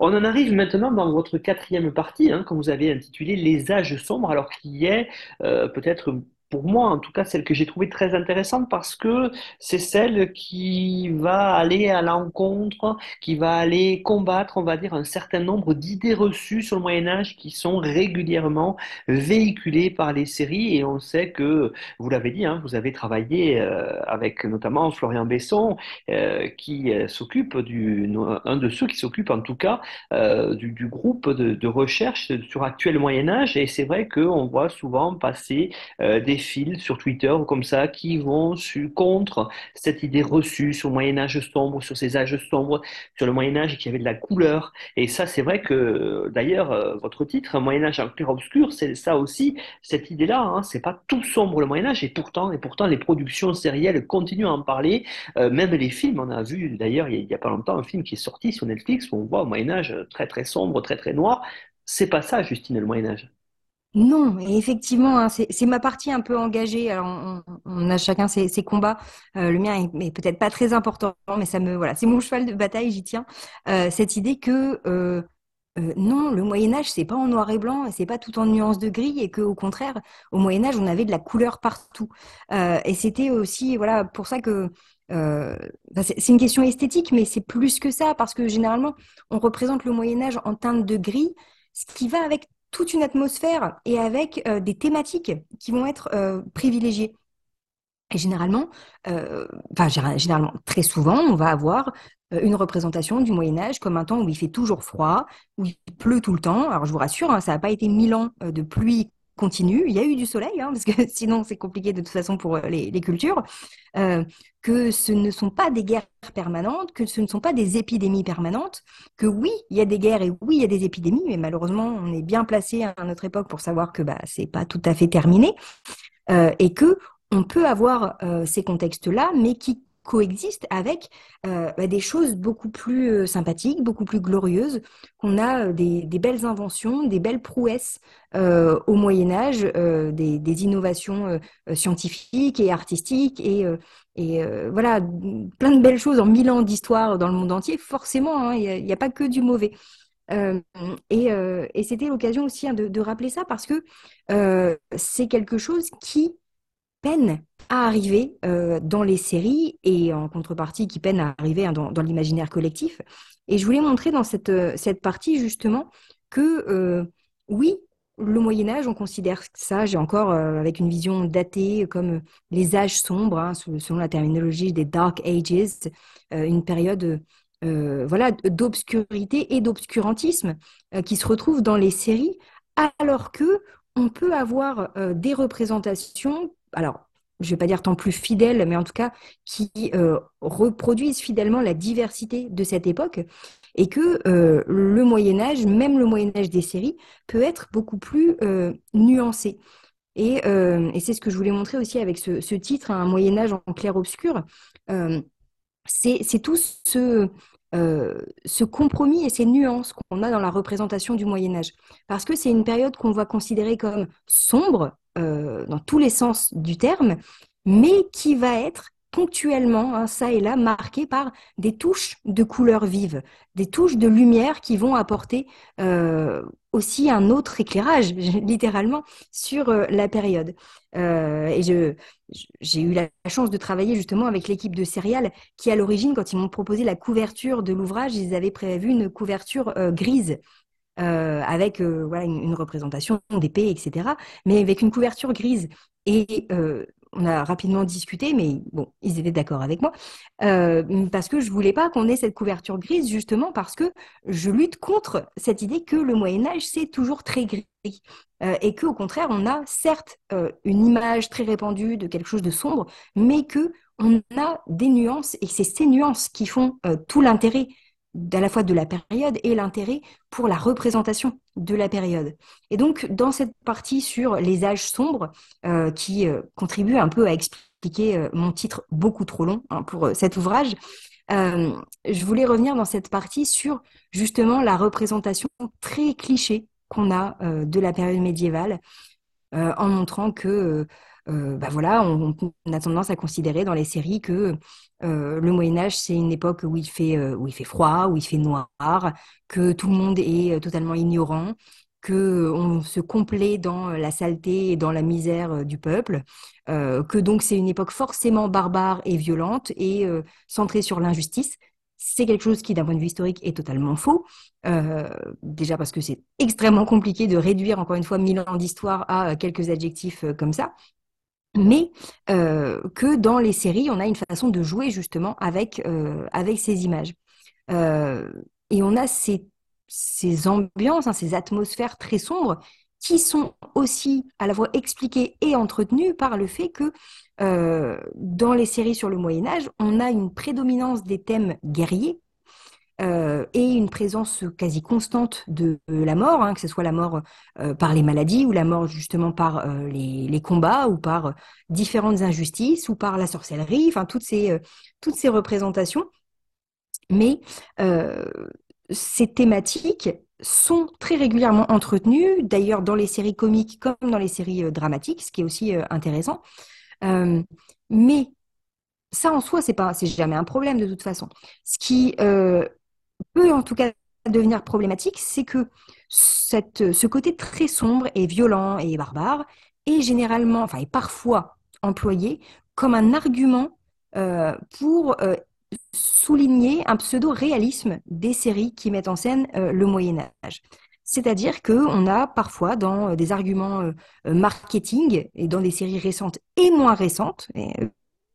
On en arrive maintenant dans votre quatrième partie, hein, que vous avez intitulé Les âges sombres, alors qui est peut-être pour moi, en tout cas, celle que j'ai trouvée très intéressante parce que c'est celle qui va aller à l'encontre, qui va aller combattre, on va dire, un certain nombre d'idées reçues sur le Moyen Âge qui sont régulièrement véhiculées par les séries. Et on sait que, vous l'avez dit, hein, vous avez travaillé euh, avec notamment Florian Besson, euh, qui euh, s'occupe du, un de ceux qui s'occupe en tout cas du, groupe de, de, recherche sur actuel Moyen Âge. Et c'est vrai qu'on voit souvent passer des fils sur Twitter ou comme ça qui vont contre cette idée reçue sur le Moyen Âge sombre, sur ces âges sombres, sur le Moyen Âge qui avait de la couleur. Et ça, c'est vrai que d'ailleurs, euh, votre titre, Moyen Âge en clair obscur, c'est ça aussi, cette idée-là. Hein, c'est pas tout sombre le Moyen Âge, et pourtant, et pourtant, les productions sérielles continuent à en parler. Euh, même les films, on a vu d'ailleurs il y a pas longtemps un film qui est sorti sur Netflix où on voit un Moyen Âge très très sombre, très très noir. C'est pas ça, Justine, le Moyen Âge. Non, et effectivement, hein, c'est ma partie un peu engagée. Alors, on, a chacun ses, combats. Euh, le mien est, peut-être pas très important, mais ça me voilà, c'est mon cheval de bataille, j'y tiens. Euh, cette idée que euh, non, le Moyen Âge, c'est pas en noir et blanc, c'est pas tout en nuances de gris, et que au contraire, au Moyen Âge, on avait de la couleur partout. et c'était aussi voilà pour ça que bah, c'est une question esthétique, mais c'est plus que ça parce que généralement, on représente le Moyen Âge en teinte de gris, ce qui va avec toute une atmosphère et avec euh, des thématiques qui vont être euh, privilégiées. Et généralement, euh, enfin généralement, très souvent, on va avoir une représentation du Moyen Âge comme un temps où il fait toujours froid, où il pleut tout le temps. Alors je vous rassure, hein, ça n'a pas été mille ans de pluie continue. Il y a eu du soleil, hein, parce que *laughs* sinon c'est compliqué de toute façon pour les, les cultures que ce ne sont pas des guerres permanentes, que ce ne sont pas des épidémies permanentes, que oui, il y a des guerres et oui, il y a des épidémies, mais malheureusement, on est bien placé à notre époque pour savoir que bah, c'est pas tout à fait terminé, euh, et que on peut avoir euh, ces contextes-là, mais qui coexistent avec euh, bah, des choses beaucoup plus euh, sympathiques, beaucoup plus glorieuses, qu'on a euh, des, belles inventions, des belles prouesses au Moyen Âge, des, innovations scientifiques et artistiques et, voilà, plein de belles choses en mille ans d'histoire dans le monde entier. Forcément, hein, il n'y a, pas que du mauvais. et, c'était l'occasion aussi hein, de, rappeler ça parce que c'est quelque chose qui peine à arriver euh, dans les séries et en contrepartie qui peine à arriver hein, dans, l'imaginaire collectif. Et je voulais montrer dans cette, euh, cette partie justement que euh, oui, le Moyen Âge, on considère ça, j'ai encore avec une vision datée comme les âges sombres, hein, selon la terminologie des Dark Ages, une période voilà, d'obscurité et d'obscurantisme qui se retrouve dans les séries, alors que on peut avoir des représentations alors je ne vais pas dire tant plus fidèles, mais en tout cas qui euh, reproduisent fidèlement la diversité de cette époque et que euh, le Moyen Âge, même le Moyen Âge des séries, peut être beaucoup plus euh, nuancé. Et, c'est ce que je voulais montrer aussi avec ce, titre, Un Moyen Âge en clair-obscur. c'est tout ce, ce compromis et ces nuances qu'on a dans la représentation du Moyen Âge. Parce que c'est une période qu'on va considérer comme sombre, euh, dans tous les sens du terme, mais qui va être ponctuellement, hein, ça et là, marqué par des touches de couleurs vives, des touches de lumière qui vont apporter euh, aussi un autre éclairage, *laughs* littéralement, sur euh, la période. et j'ai eu la chance de travailler justement avec l'équipe de Serial, qui à l'origine, quand ils m'ont proposé la couverture de l'ouvrage, ils avaient prévu une couverture grise. Euh, avec euh, voilà, une, représentation d'épée, etc., mais avec une couverture grise. Et euh, on a rapidement discuté, mais bon, ils étaient d'accord avec moi, parce que je voulais pas qu'on ait cette couverture grise, justement parce que je lutte contre cette idée que le Moyen Âge, c'est toujours très gris. et qu'au contraire, on a certes une image très répandue de quelque chose de sombre, mais que on a des nuances, et c'est ces nuances qui font tout l'intérêt à la fois de la période et l'intérêt pour la représentation de la période. Et donc, dans cette partie sur les âges sombres, euh, qui euh, contribue un peu à expliquer euh, mon titre beaucoup trop long hein, pour cet ouvrage, je voulais revenir dans cette partie sur justement la représentation très cliché qu'on a de la période médiévale, en montrant que euh, bah voilà, on, a tendance à considérer dans les séries que euh, le Moyen Âge, c'est une époque où il, fait, euh, où il fait froid, où il fait noir, que tout le monde est totalement ignorant, que on se complaît dans la saleté et dans la misère du peuple, que donc c'est une époque forcément barbare et violente et centrée sur l'injustice. C'est quelque chose qui, d'un point de vue historique, est totalement faux. déjà parce que c'est extrêmement compliqué de réduire, encore une fois, mille ans d'histoire à quelques adjectifs comme ça mais euh, que dans les séries, on a une façon de jouer justement avec, euh, ces images. Euh, et on a ces, ces ambiances, hein, ces atmosphères très sombres qui sont aussi à la fois expliquées et entretenues par le fait que dans les séries sur le Moyen Âge, on a une prédominance des thèmes guerriers, euh, et une présence quasi constante de, la mort, hein, que ce soit la mort euh, par les maladies ou la mort justement par euh, les, combats ou par différentes injustices ou par la sorcellerie, enfin toutes ces, toutes ces représentations. Mais ces thématiques sont très régulièrement entretenues, d'ailleurs dans les séries comiques comme dans les séries dramatiques, ce qui est aussi intéressant. mais ça en soi, c'est pas, c'est jamais un problème de toute façon. Ce qui peut en tout cas devenir problématique, c'est que cette, ce côté très sombre et violent et barbare est généralement, enfin, est parfois employé comme un argument euh, pour euh, souligner un pseudo-réalisme des séries qui mettent en scène euh, le Moyen Âge. C'est-à-dire qu'on a parfois dans des arguments marketing et dans des séries récentes et moins récentes,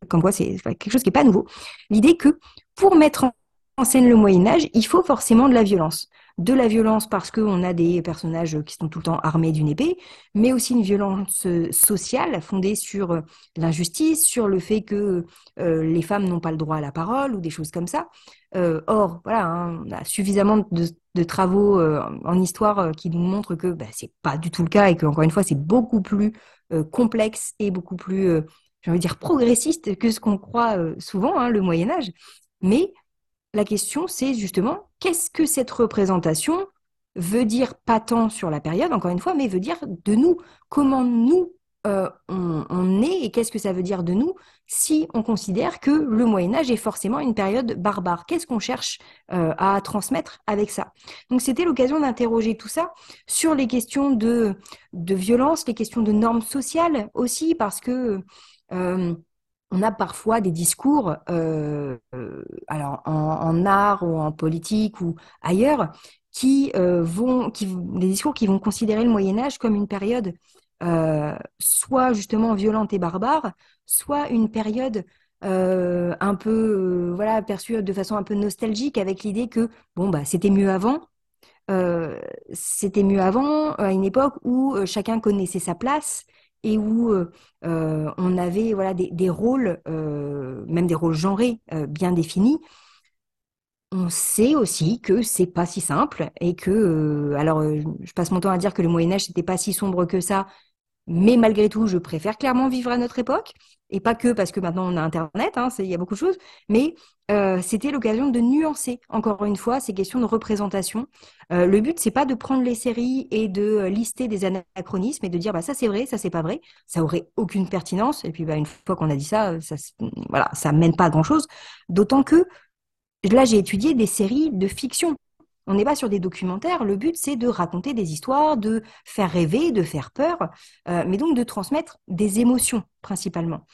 comme quoi c'est quelque chose qui n'est pas nouveau, l'idée que pour mettre en en scène le Moyen Âge, il faut forcément de la violence. De la violence parce qu'on a des personnages qui sont tout le temps armés d'une épée, mais aussi une violence euh, sociale fondée sur euh, l'injustice, sur le fait que euh, les femmes n'ont pas le droit à la parole ou des choses comme ça. or, voilà, hein, on a suffisamment de, travaux en histoire qui nous montrent que bah, c'est pas du tout le cas et que encore une fois c'est beaucoup plus complexe et beaucoup plus, j'ai dire progressiste que ce qu'on croit souvent, hein, le Moyen Âge. Mais la question, c'est justement qu'est-ce que cette représentation veut dire pas tant sur la période, encore une fois, mais veut dire de nous, comment nous euh, on, est et qu'est-ce que ça veut dire de nous si on considère que le Moyen Âge est forcément une période barbare? Qu'est-ce qu'on cherche euh, à transmettre avec ça? Donc c'était l'occasion d'interroger tout ça sur les questions de, de violence, les questions de normes sociales aussi, parce que euh, on a parfois des discours, euh, euh, en, art ou en politique ou ailleurs, qui euh, vont, des discours qui vont considérer le Moyen Âge comme une période soit justement violente et barbare, soit une période un peu, voilà, perçue de façon un peu nostalgique, avec l'idée que bon bah c'était mieux avant. c'était mieux avant, à une époque où chacun connaissait sa place et où euh, euh, on avait voilà, des, rôles, euh, même des rôles genrés bien définis, on sait aussi que c'est pas si simple et que, alors, je passe mon temps à dire que le Moyen Âge n'était pas si sombre que ça, mais malgré tout, je préfère clairement vivre à notre époque et pas que parce que maintenant on a Internet, hein, il y a beaucoup de choses, mais euh, c'était l'occasion de nuancer encore une fois ces questions de représentation. Euh, le but, c'est pas de prendre les séries et de euh, lister des anachronismes et de dire bah ça c'est vrai, ça c'est pas vrai, ça aurait aucune pertinence. Et puis bah, une fois qu'on a dit ça, ça voilà, ça mène pas à grand chose. D'autant que là j'ai étudié des séries de fiction. On n'est pas sur des documentaires. Le but, c'est de raconter des histoires, de faire rêver, de faire peur, euh, mais donc de transmettre des émotions principalement.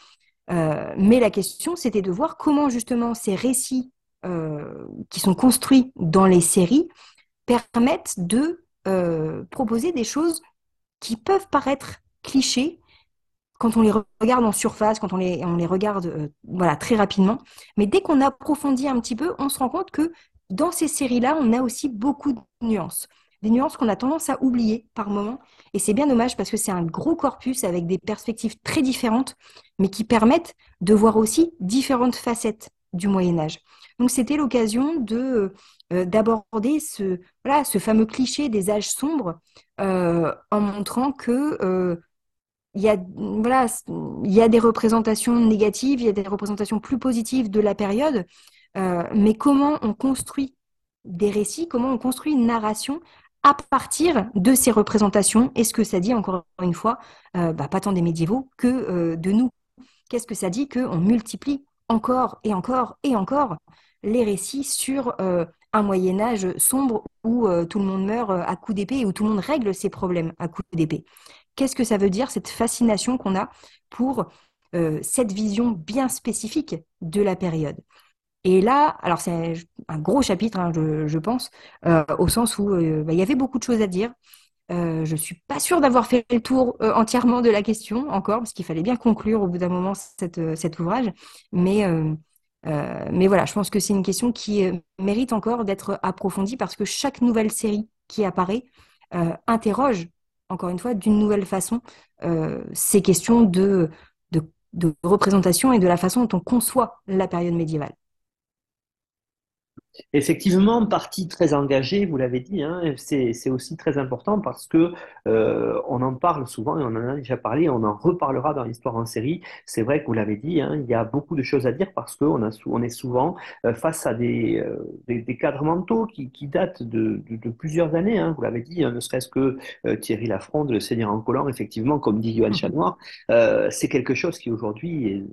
Euh, mais la question, c'était de voir comment justement ces récits euh, qui sont construits dans les séries permettent de proposer des choses qui peuvent paraître clichés quand on les regarde en surface, quand on les, regarde très rapidement. Mais dès qu'on approfondit un petit peu, on se rend compte que dans ces séries-là, on a aussi beaucoup de nuances. Des nuances qu'on a tendance à oublier par moment. Et c'est bien dommage parce que c'est un gros corpus avec des perspectives très différentes, mais qui permettent de voir aussi différentes facettes du Moyen Âge. Donc c'était l'occasion de d'aborder ce, fameux cliché des âges sombres en montrant que il y a, voilà, il y a des représentations négatives, il y a des représentations plus positives de la période, mais comment on construit des récits, comment on construit une narration à partir de ces représentations? Et ce que ça dit, encore une fois, bah, pas tant des médiévaux que de nous? Qu'est-ce que ça dit qu'on multiplie encore et encore et encore les récits sur un Moyen Âge sombre où tout le monde meurt à coups d'épée et où tout le monde règle ses problèmes à coups d'épée? Qu'est-ce que ça veut dire, cette fascination qu'on a pour cette vision bien spécifique de la période? Et là, alors c'est un gros chapitre, hein, je, pense, au sens où bah, il y avait beaucoup de choses à dire. je ne suis pas sûre d'avoir fait le tour entièrement de la question encore, parce qu'il fallait bien conclure au bout d'un moment cet ouvrage. Mais, mais voilà, je pense que c'est une question qui mérite encore d'être approfondie parce que chaque nouvelle série qui apparaît interroge, encore une fois, d'une nouvelle façon ces questions de représentation et de la façon dont on conçoit la période médiévale. Effectivement, partie très engagée, vous l'avez dit, hein, c'est aussi très important parce que euh, on en parle souvent et on en a déjà parlé, on en reparlera dans l'histoire en série. C'est vrai que vous l'avez dit, hein, il y a beaucoup de choses à dire parce qu'on on est souvent euh, face à des, euh, des, cadres mentaux qui, qui datent de, de, plusieurs années. Hein, vous l'avez dit, ne serait-ce que Thierry Lafronde, le Seigneur en collant, effectivement, comme dit Johan Chanoir, c'est quelque chose qui aujourd'hui,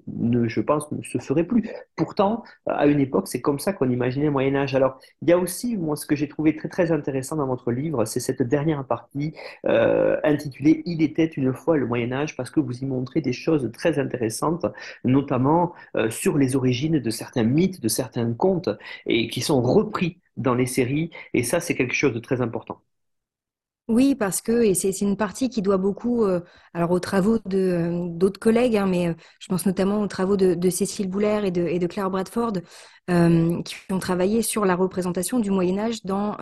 je pense, ne se ferait plus. Pourtant, à une époque, c'est comme ça qu'on imaginait moyen alors, il y a aussi, moi, ce que j'ai trouvé très, très intéressant dans votre livre, c'est cette dernière partie euh, intitulée Il était une fois le Moyen-Âge, parce que vous y montrez des choses très intéressantes, notamment euh, sur les origines de certains mythes, de certains contes, et qui sont repris dans les séries. Et ça, c'est quelque chose de très important. Oui, parce que, et c'est une partie qui doit beaucoup euh, alors aux travaux de euh, d'autres collègues, hein, mais euh, je pense notamment aux travaux de, Cécile Boulaire et de, Claire Bradford, qui ont travaillé sur la représentation du Moyen Âge dans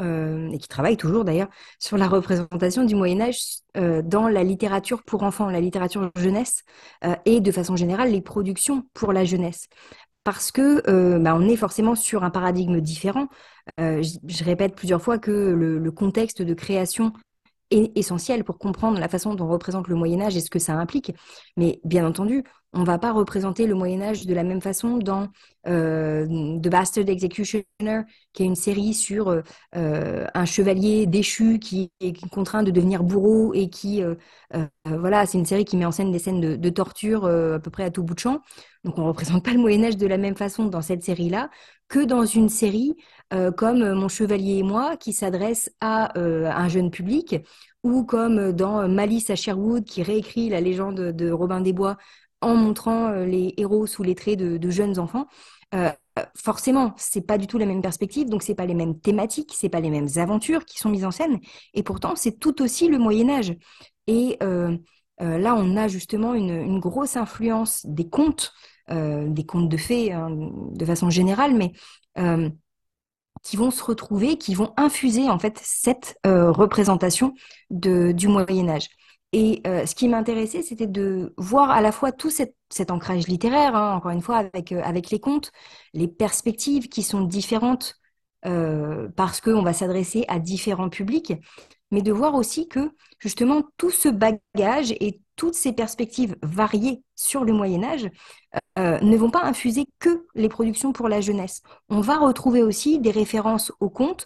et qui travaillent toujours d'ailleurs sur la représentation du Moyen Âge dans la littérature pour enfants, la littérature jeunesse et de façon générale les productions pour la jeunesse parce que bah, on est forcément sur un paradigme différent. je, répète plusieurs fois que le contexte de création essentiel pour comprendre la façon dont on représente le Moyen Âge et ce que ça implique. Mais bien entendu, on ne va pas représenter le Moyen Âge de la même façon dans euh, The Bastard Executioner, qui est une série sur euh, euh, un chevalier déchu qui est contraint de devenir bourreau et qui, voilà, c'est une série qui met en scène des scènes de, de torture à peu près à tout bout de champ. Donc on ne représente pas le Moyen Âge de la même façon dans cette série-là que dans une série comme Mon chevalier et moi, qui s'adresse à un jeune public, ou comme dans Malice à Sherwood, qui réécrit la légende de Robin des Bois en montrant euh, les héros sous les traits de, jeunes enfants. Euh, forcément, c'est pas du tout la même perspective, donc c'est pas les mêmes thématiques, c'est pas les mêmes aventures qui sont mises en scène, et pourtant c'est tout aussi le Moyen Âge. Et euh, là, on a justement une, grosse influence des contes, des contes de fées hein, de façon générale, mais qui vont se retrouver, qui vont infuser en fait cette représentation du Moyen Âge. Et euh, ce qui m'intéressait, c'était de voir à la fois tout cet, ancrage littéraire, hein, encore une fois, avec, euh, avec les contes, les perspectives qui sont différentes euh, parce qu'on va s'adresser à différents publics, mais de voir aussi que justement tout ce bagage et toutes ces perspectives variées sur le Moyen Âge ne vont pas infuser que les productions pour la jeunesse. On va retrouver aussi des références aux contes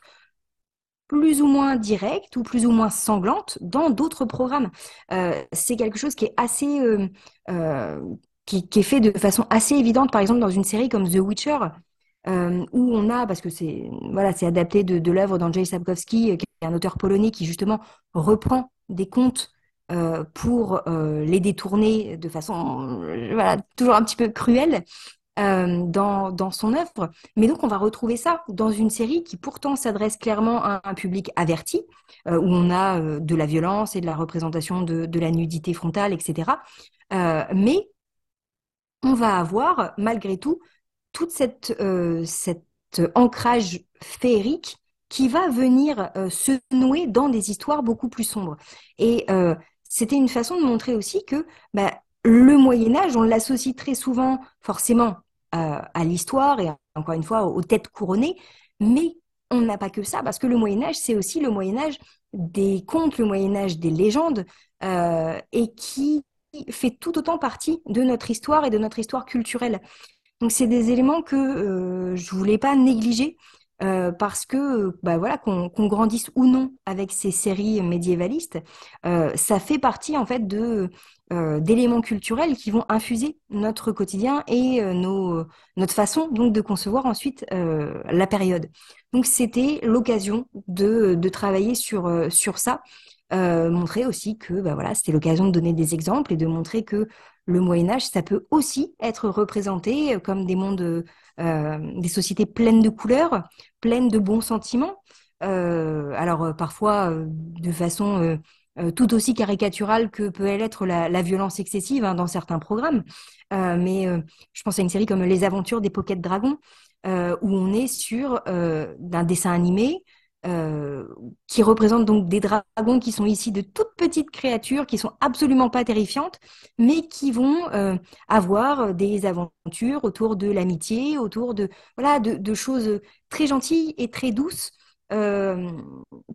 plus ou moins directe ou plus ou moins sanglante dans d'autres programmes. Euh, c'est quelque chose qui est assez, euh, euh, qui, est fait de façon assez évidente, par exemple dans une série comme The Witcher, où on a, parce que c'est voilà, c'est adapté de, l'œuvre d'Andrzej Sapkowski, qui est un auteur polonais qui justement reprend des contes pour les détourner de façon voilà, toujours un petit peu cruelle. Euh, dans, son œuvre. Mais donc, on va retrouver ça dans une série qui pourtant s'adresse clairement à un public averti, euh, où on a euh, de la violence et de la représentation de, la nudité frontale, etc. mais on va avoir, malgré tout, cette, cet ancrage féerique qui va venir se nouer dans des histoires beaucoup plus sombres. Et c'était une façon de montrer aussi que bah, le Moyen Âge, on l'associe très souvent forcément à l'histoire et encore une fois aux têtes couronnées, mais on n'a pas que ça, parce que le Moyen Âge, c'est aussi le Moyen Âge des contes, le Moyen Âge des légendes, et qui fait tout autant partie de notre histoire et de notre histoire culturelle. Donc c'est des éléments que euh, je voulais pas négliger euh, parce que bah voilà qu'on grandisse ou non avec ces séries médiévalistes, euh, ça fait partie en fait de d'éléments culturels qui vont infuser notre quotidien et nos, notre façon donc de concevoir ensuite la période. Donc c'était l'occasion de, de travailler sur sur ça euh, montrer aussi que bah voilà, c'était l'occasion de donner des exemples et de montrer que le Moyen Âge, ça peut aussi être représenté comme des mondes, euh, des sociétés pleines de couleurs, pleines de bons sentiments. Euh, alors parfois de façon tout aussi caricaturale que peut être la, violence excessive hein, dans certains programmes. mais je pense à une série comme Les Aventures des Pocket Dragons, où on est sur d'un dessin animé euh, qui représentent donc des dragons qui sont ici de toutes petites créatures qui sont absolument pas terrifiantes, mais qui vont euh, avoir des aventures autour de l'amitié, autour de voilà de, choses très gentilles et très douces. Euh,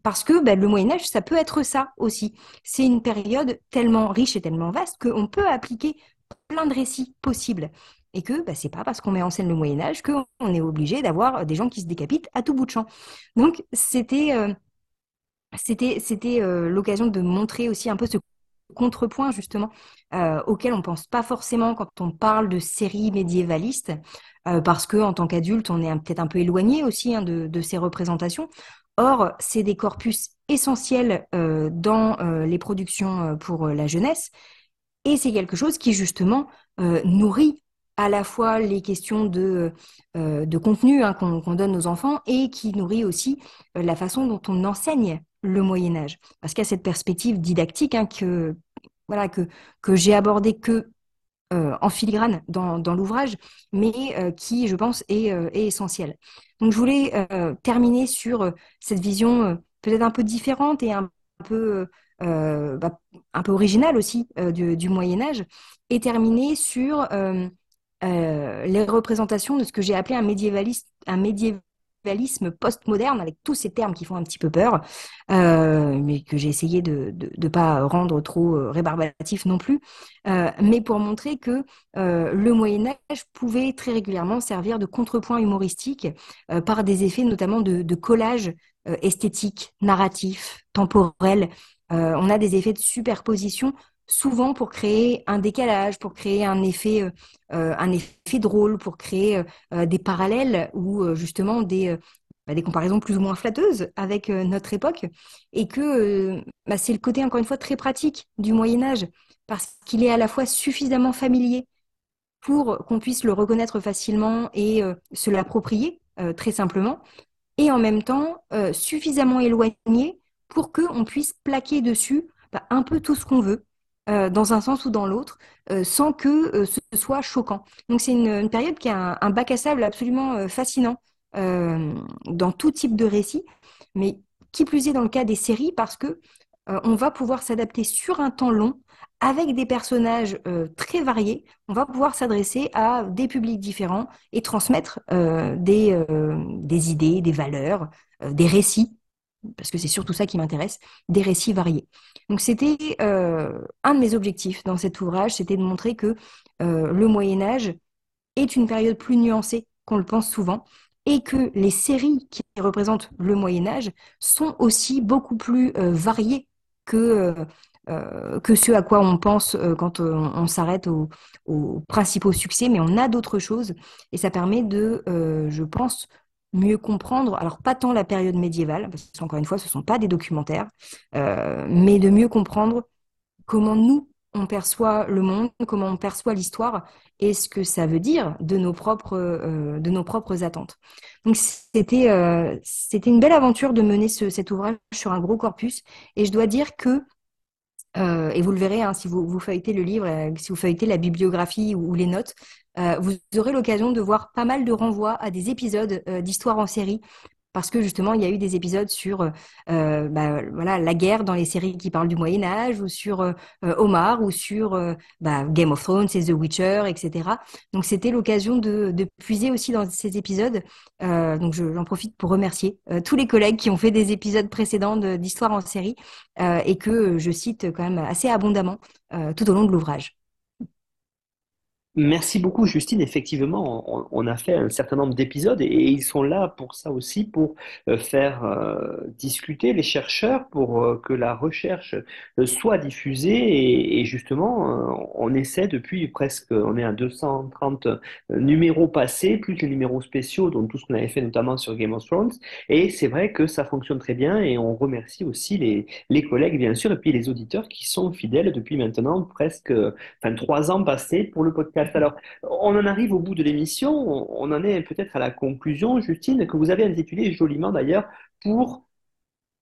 parce que ben, le Moyen Âge, ça peut être ça aussi. C'est une période tellement riche et tellement vaste qu'on peut appliquer plein de récits possibles et que bah, c'est pas parce qu'on met en scène le Moyen Âge qu'on est obligé d'avoir des gens qui se décapitent à tout bout de champ. Donc c'était euh, c'était euh, l'occasion de montrer aussi un peu ce contrepoint justement euh, auquel on pense pas forcément quand on parle de séries médiévalistes parce que en tant qu'adulte on est peut-être un peu éloigné aussi hein, de, ces représentations. Or c'est des corpus essentiels dans les productions pour la jeunesse et c'est quelque chose qui justement nourrit à la fois les questions de, euh, de contenu hein, qu'on donne aux enfants et qui nourrit aussi euh, la façon dont on enseigne le Moyen Âge. Parce qu'il y a cette perspective didactique hein, que, voilà, que, que j'ai abordée que euh, en filigrane dans, l'ouvrage, mais qui, je pense, est, est, essentielle. Donc je voulais terminer sur cette vision peut-être un peu différente et un peu... Bah, un peu originale aussi du, du, Moyen Âge et terminer sur euh, les représentations de ce que j'ai appelé un, médiévaliste, un médiévalisme postmoderne, avec tous ces termes qui font un petit peu peur, euh, mais que j'ai essayé de ne pas rendre trop euh, rébarbatif non plus, mais pour montrer que le Moyen Âge pouvait très régulièrement servir de contrepoint humoristique par des effets notamment de collage esthétique, narratif, temporel. on a des effets de superposition souvent pour créer un décalage, pour créer un effet, euh, euh, drôle, pour créer euh, des parallèles ou justement des, bah, des comparaisons plus ou moins flatteuses avec notre époque. Et que bah, c'est le côté, encore une fois, très pratique du Moyen Âge, parce qu'il est à la fois suffisamment familier pour qu'on puisse le reconnaître facilement et se l'approprier très simplement, et en même temps suffisamment éloigné pour qu'on puisse plaquer dessus bah, un peu tout ce qu'on veut, euh, dans un sens ou dans l'autre, euh, sans que euh, ce soit choquant. Donc c'est une, période qui a un, bac à sable absolument fascinant dans tout type de récit, mais qui plus est dans le cas des séries, parce que on va pouvoir s'adapter sur un temps long avec des personnages très variés. On va pouvoir s'adresser à des publics différents et transmettre des, des idées, des valeurs, des récits parce que c'est surtout ça qui m'intéresse, des récits variés. Donc c'était euh, un de mes objectifs dans cet ouvrage, c'était de montrer que euh, le Moyen Âge est une période plus nuancée qu'on le pense souvent, et que les séries qui représentent le Moyen Âge sont aussi beaucoup plus euh, variées que, que ce à quoi on pense quand on, s'arrête aux, aux, principaux succès, mais on a d'autres choses, et ça permet de, je pense, mieux comprendre, alors pas tant la période médiévale, parce qu'encore une fois, ce ne sont pas des documentaires, euh, mais de mieux comprendre comment nous, on perçoit le monde, comment on perçoit l'histoire et ce que ça veut dire de nos propres, euh, de nos propres attentes. Donc c'était euh, une belle aventure de mener cet ouvrage sur un gros corpus et je dois dire que euh, et vous le verrez hein, si vous, feuilletez le livre, euh, si vous feuilletez la bibliographie ou, les notes, euh, vous aurez l'occasion de voir pas mal de renvois à des épisodes d'histoire en série parce que justement, il y a eu des épisodes sur bah, voilà, la guerre dans les séries qui parlent du Moyen Âge, ou sur Omar, ou sur bah, Game of Thrones et The Witcher, etc. Donc c'était l'occasion de, de, puiser aussi dans ces épisodes. donc j'en profite pour remercier tous les collègues qui ont fait des épisodes précédents d'Histoire en série et que je cite quand même assez abondamment tout au long de l'ouvrage. Merci beaucoup, Justine. Effectivement, on, a fait un certain nombre d'épisodes et, ils sont là pour ça aussi, pour euh, faire euh, discuter les chercheurs, pour euh, que la recherche soit diffusée. Et, justement, on essaie depuis presque, on est à 230 numéros passés, plus les numéros spéciaux, donc tout ce qu'on avait fait notamment sur Game of Thrones. Et c'est vrai que ça fonctionne très bien et on remercie aussi les, les collègues, bien sûr, et puis les auditeurs qui sont fidèles depuis maintenant presque enfin, trois ans passés pour le podcast. Alors, on en arrive au bout de l'émission, on en est peut-être à la conclusion, Justine, que vous avez intitulé joliment d'ailleurs pour,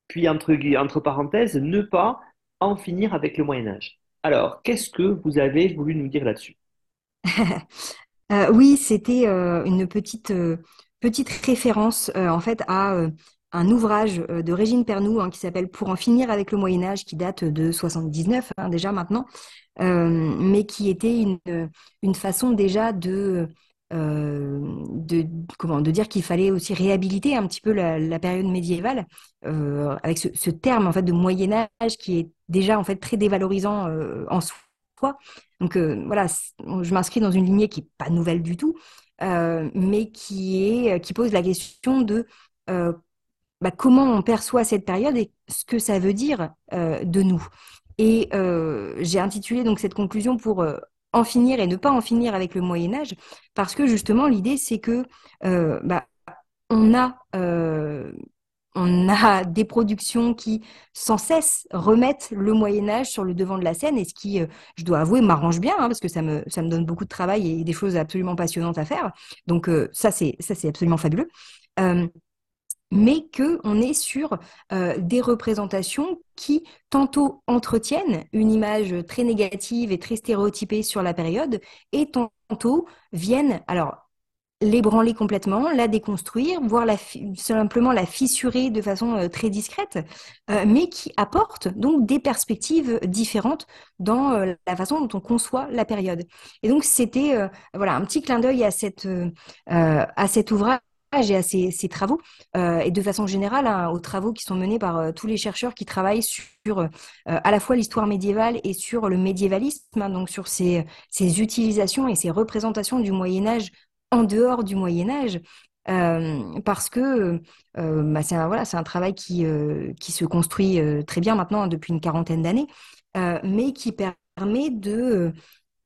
puis entre, entre parenthèses, ne pas en finir avec le Moyen Âge. Alors, qu'est-ce que vous avez voulu nous dire là-dessus? *laughs* Euh, Oui, c'était euh, une petite, euh, référence en fait à un ouvrage de Régine Pernoud hein, qui s'appelle Pour en finir avec le Moyen Âge, qui date de 79 hein, déjà maintenant, mais qui était une, façon déjà de, euh, de, comment, de dire qu'il fallait aussi réhabiliter un petit peu la, période médiévale euh, avec ce, terme en fait de Moyen Âge qui est déjà en fait très dévalorisant en soi. Donc voilà, je m'inscris dans une lignée qui n'est pas nouvelle du tout, mais qui, est, qui pose la question de bah, comment on perçoit cette période et ce que ça veut dire de nous. Et euh, j'ai intitulé donc cette conclusion pour euh, en finir et ne pas en finir avec le Moyen Âge, parce que justement l'idée c'est que euh, bah, on a on a *laughs* des productions qui sans cesse remettent le Moyen Âge sur le devant de la scène et ce qui, je dois avouer, m'arrange bien hein, parce que ça me, ça me donne beaucoup de travail et des choses absolument passionnantes à faire. Donc ça c'est ça c'est absolument fabuleux mais qu'on est sur euh, des représentations qui tantôt entretiennent une image très négative et très stéréotypée sur la période, et tantôt viennent, alors, l'ébranler complètement, la déconstruire, voire simplement la fissurer de façon euh, très discrète, euh, mais qui apportent donc des perspectives différentes dans la façon dont on conçoit la période. Et donc c'était voilà un petit clin d'œil à cette à cet ouvrage et à ces, travaux, euh, et de façon générale hein, aux travaux qui sont menés par euh, tous les chercheurs qui travaillent sur euh, à la fois l'histoire médiévale et sur le médiévalisme, hein, donc sur ces, utilisations et ces représentations du Moyen Âge en dehors du Moyen Âge. parce que bah, c'est un, travail qui, qui se construit très bien maintenant hein, depuis une quarantaine d'années, mais qui permet de,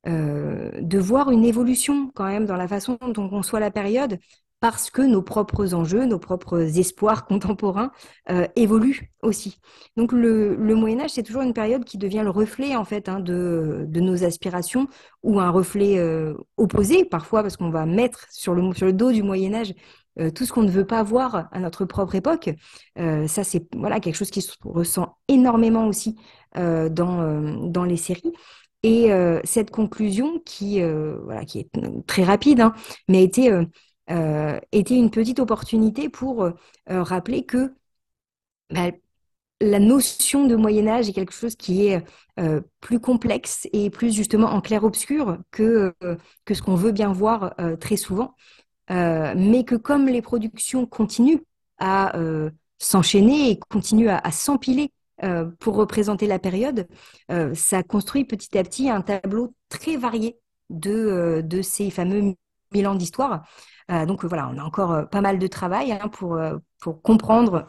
de voir une évolution quand même dans la façon dont on conçoit la période, parce que nos propres enjeux, nos propres espoirs contemporains euh, évoluent aussi. Donc le, Moyen Âge, c'est toujours une période qui devient le reflet en fait hein, de, nos aspirations ou un reflet euh, opposé parfois parce qu'on va mettre sur le, dos du Moyen Âge euh, tout ce qu'on ne veut pas voir à notre propre époque. ça, c'est voilà quelque chose qui se ressent énormément aussi dans, dans les séries. Et cette conclusion qui, voilà, qui est très rapide, hein, mais a été était une petite opportunité pour euh, rappeler que bah, la notion de Moyen Âge est quelque chose qui est euh, plus complexe et plus justement en clair-obscur que, que ce qu'on veut bien voir très souvent, mais que comme les productions continuent à s'enchaîner et continuent à, s'empiler pour représenter la période, ça construit petit à petit un tableau très varié de, de ces fameux mille ans d'histoire euh, donc voilà, on a encore euh, pas mal de travail hein, pour, euh, pour comprendre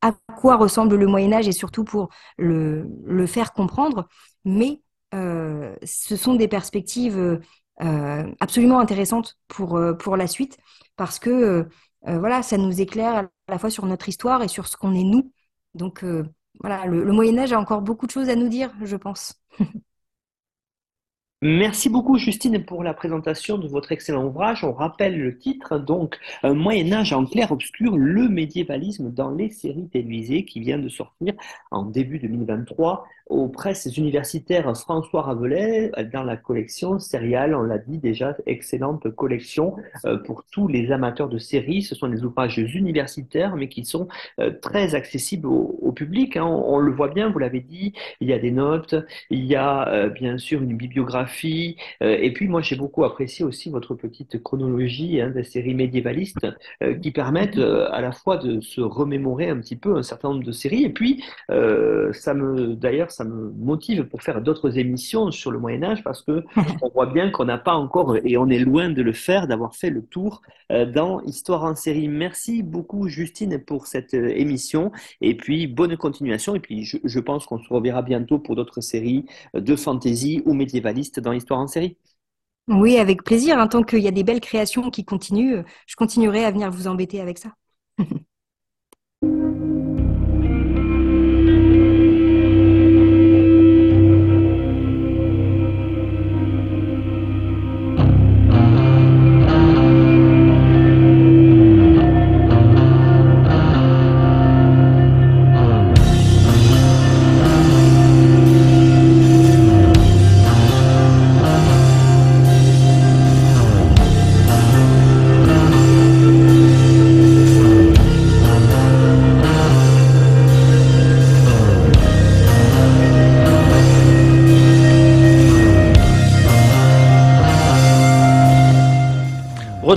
à quoi ressemble le Moyen Âge et surtout pour le, faire comprendre. Mais ce sont des perspectives absolument intéressantes pour, pour la suite parce que voilà, ça nous éclaire à la fois sur notre histoire et sur ce qu'on est nous. Donc voilà, le Moyen Âge a encore beaucoup de choses à nous dire, je pense. *laughs* Merci beaucoup Justine pour la présentation de votre excellent ouvrage. On rappelle le titre, donc Moyen Âge en clair-obscur, le médiévalisme dans les séries télévisées qui vient de sortir en début 2023 aux presses universitaires François Rabelais dans la collection Serial, on l'a dit déjà, excellente collection euh, pour tous les amateurs de séries. Ce sont des ouvrages universitaires mais qui sont euh, très accessibles au, public. Hein. On, le voit bien, vous l'avez dit, il y a des notes, il y a euh, bien sûr une bibliographie euh, et puis moi j'ai beaucoup apprécié aussi votre petite chronologie hein, des séries médiévalistes euh, qui permettent euh, à la fois de se remémorer un petit peu un certain nombre de séries. Et puis ça me d'ailleurs ça me motive pour faire d'autres émissions sur le Moyen Âge parce que *laughs* on voit bien qu'on n'a pas encore et on est loin de le faire d'avoir fait le tour dans Histoire en série. Merci beaucoup Justine pour cette émission et puis bonne continuation. Et puis je, je pense qu'on se reverra bientôt pour d'autres séries de fantasy ou médiévalistes dans l'histoire en série. Oui, avec plaisir. Hein, tant qu'il y a des belles créations qui continuent, je continuerai à venir vous embêter avec ça. *laughs*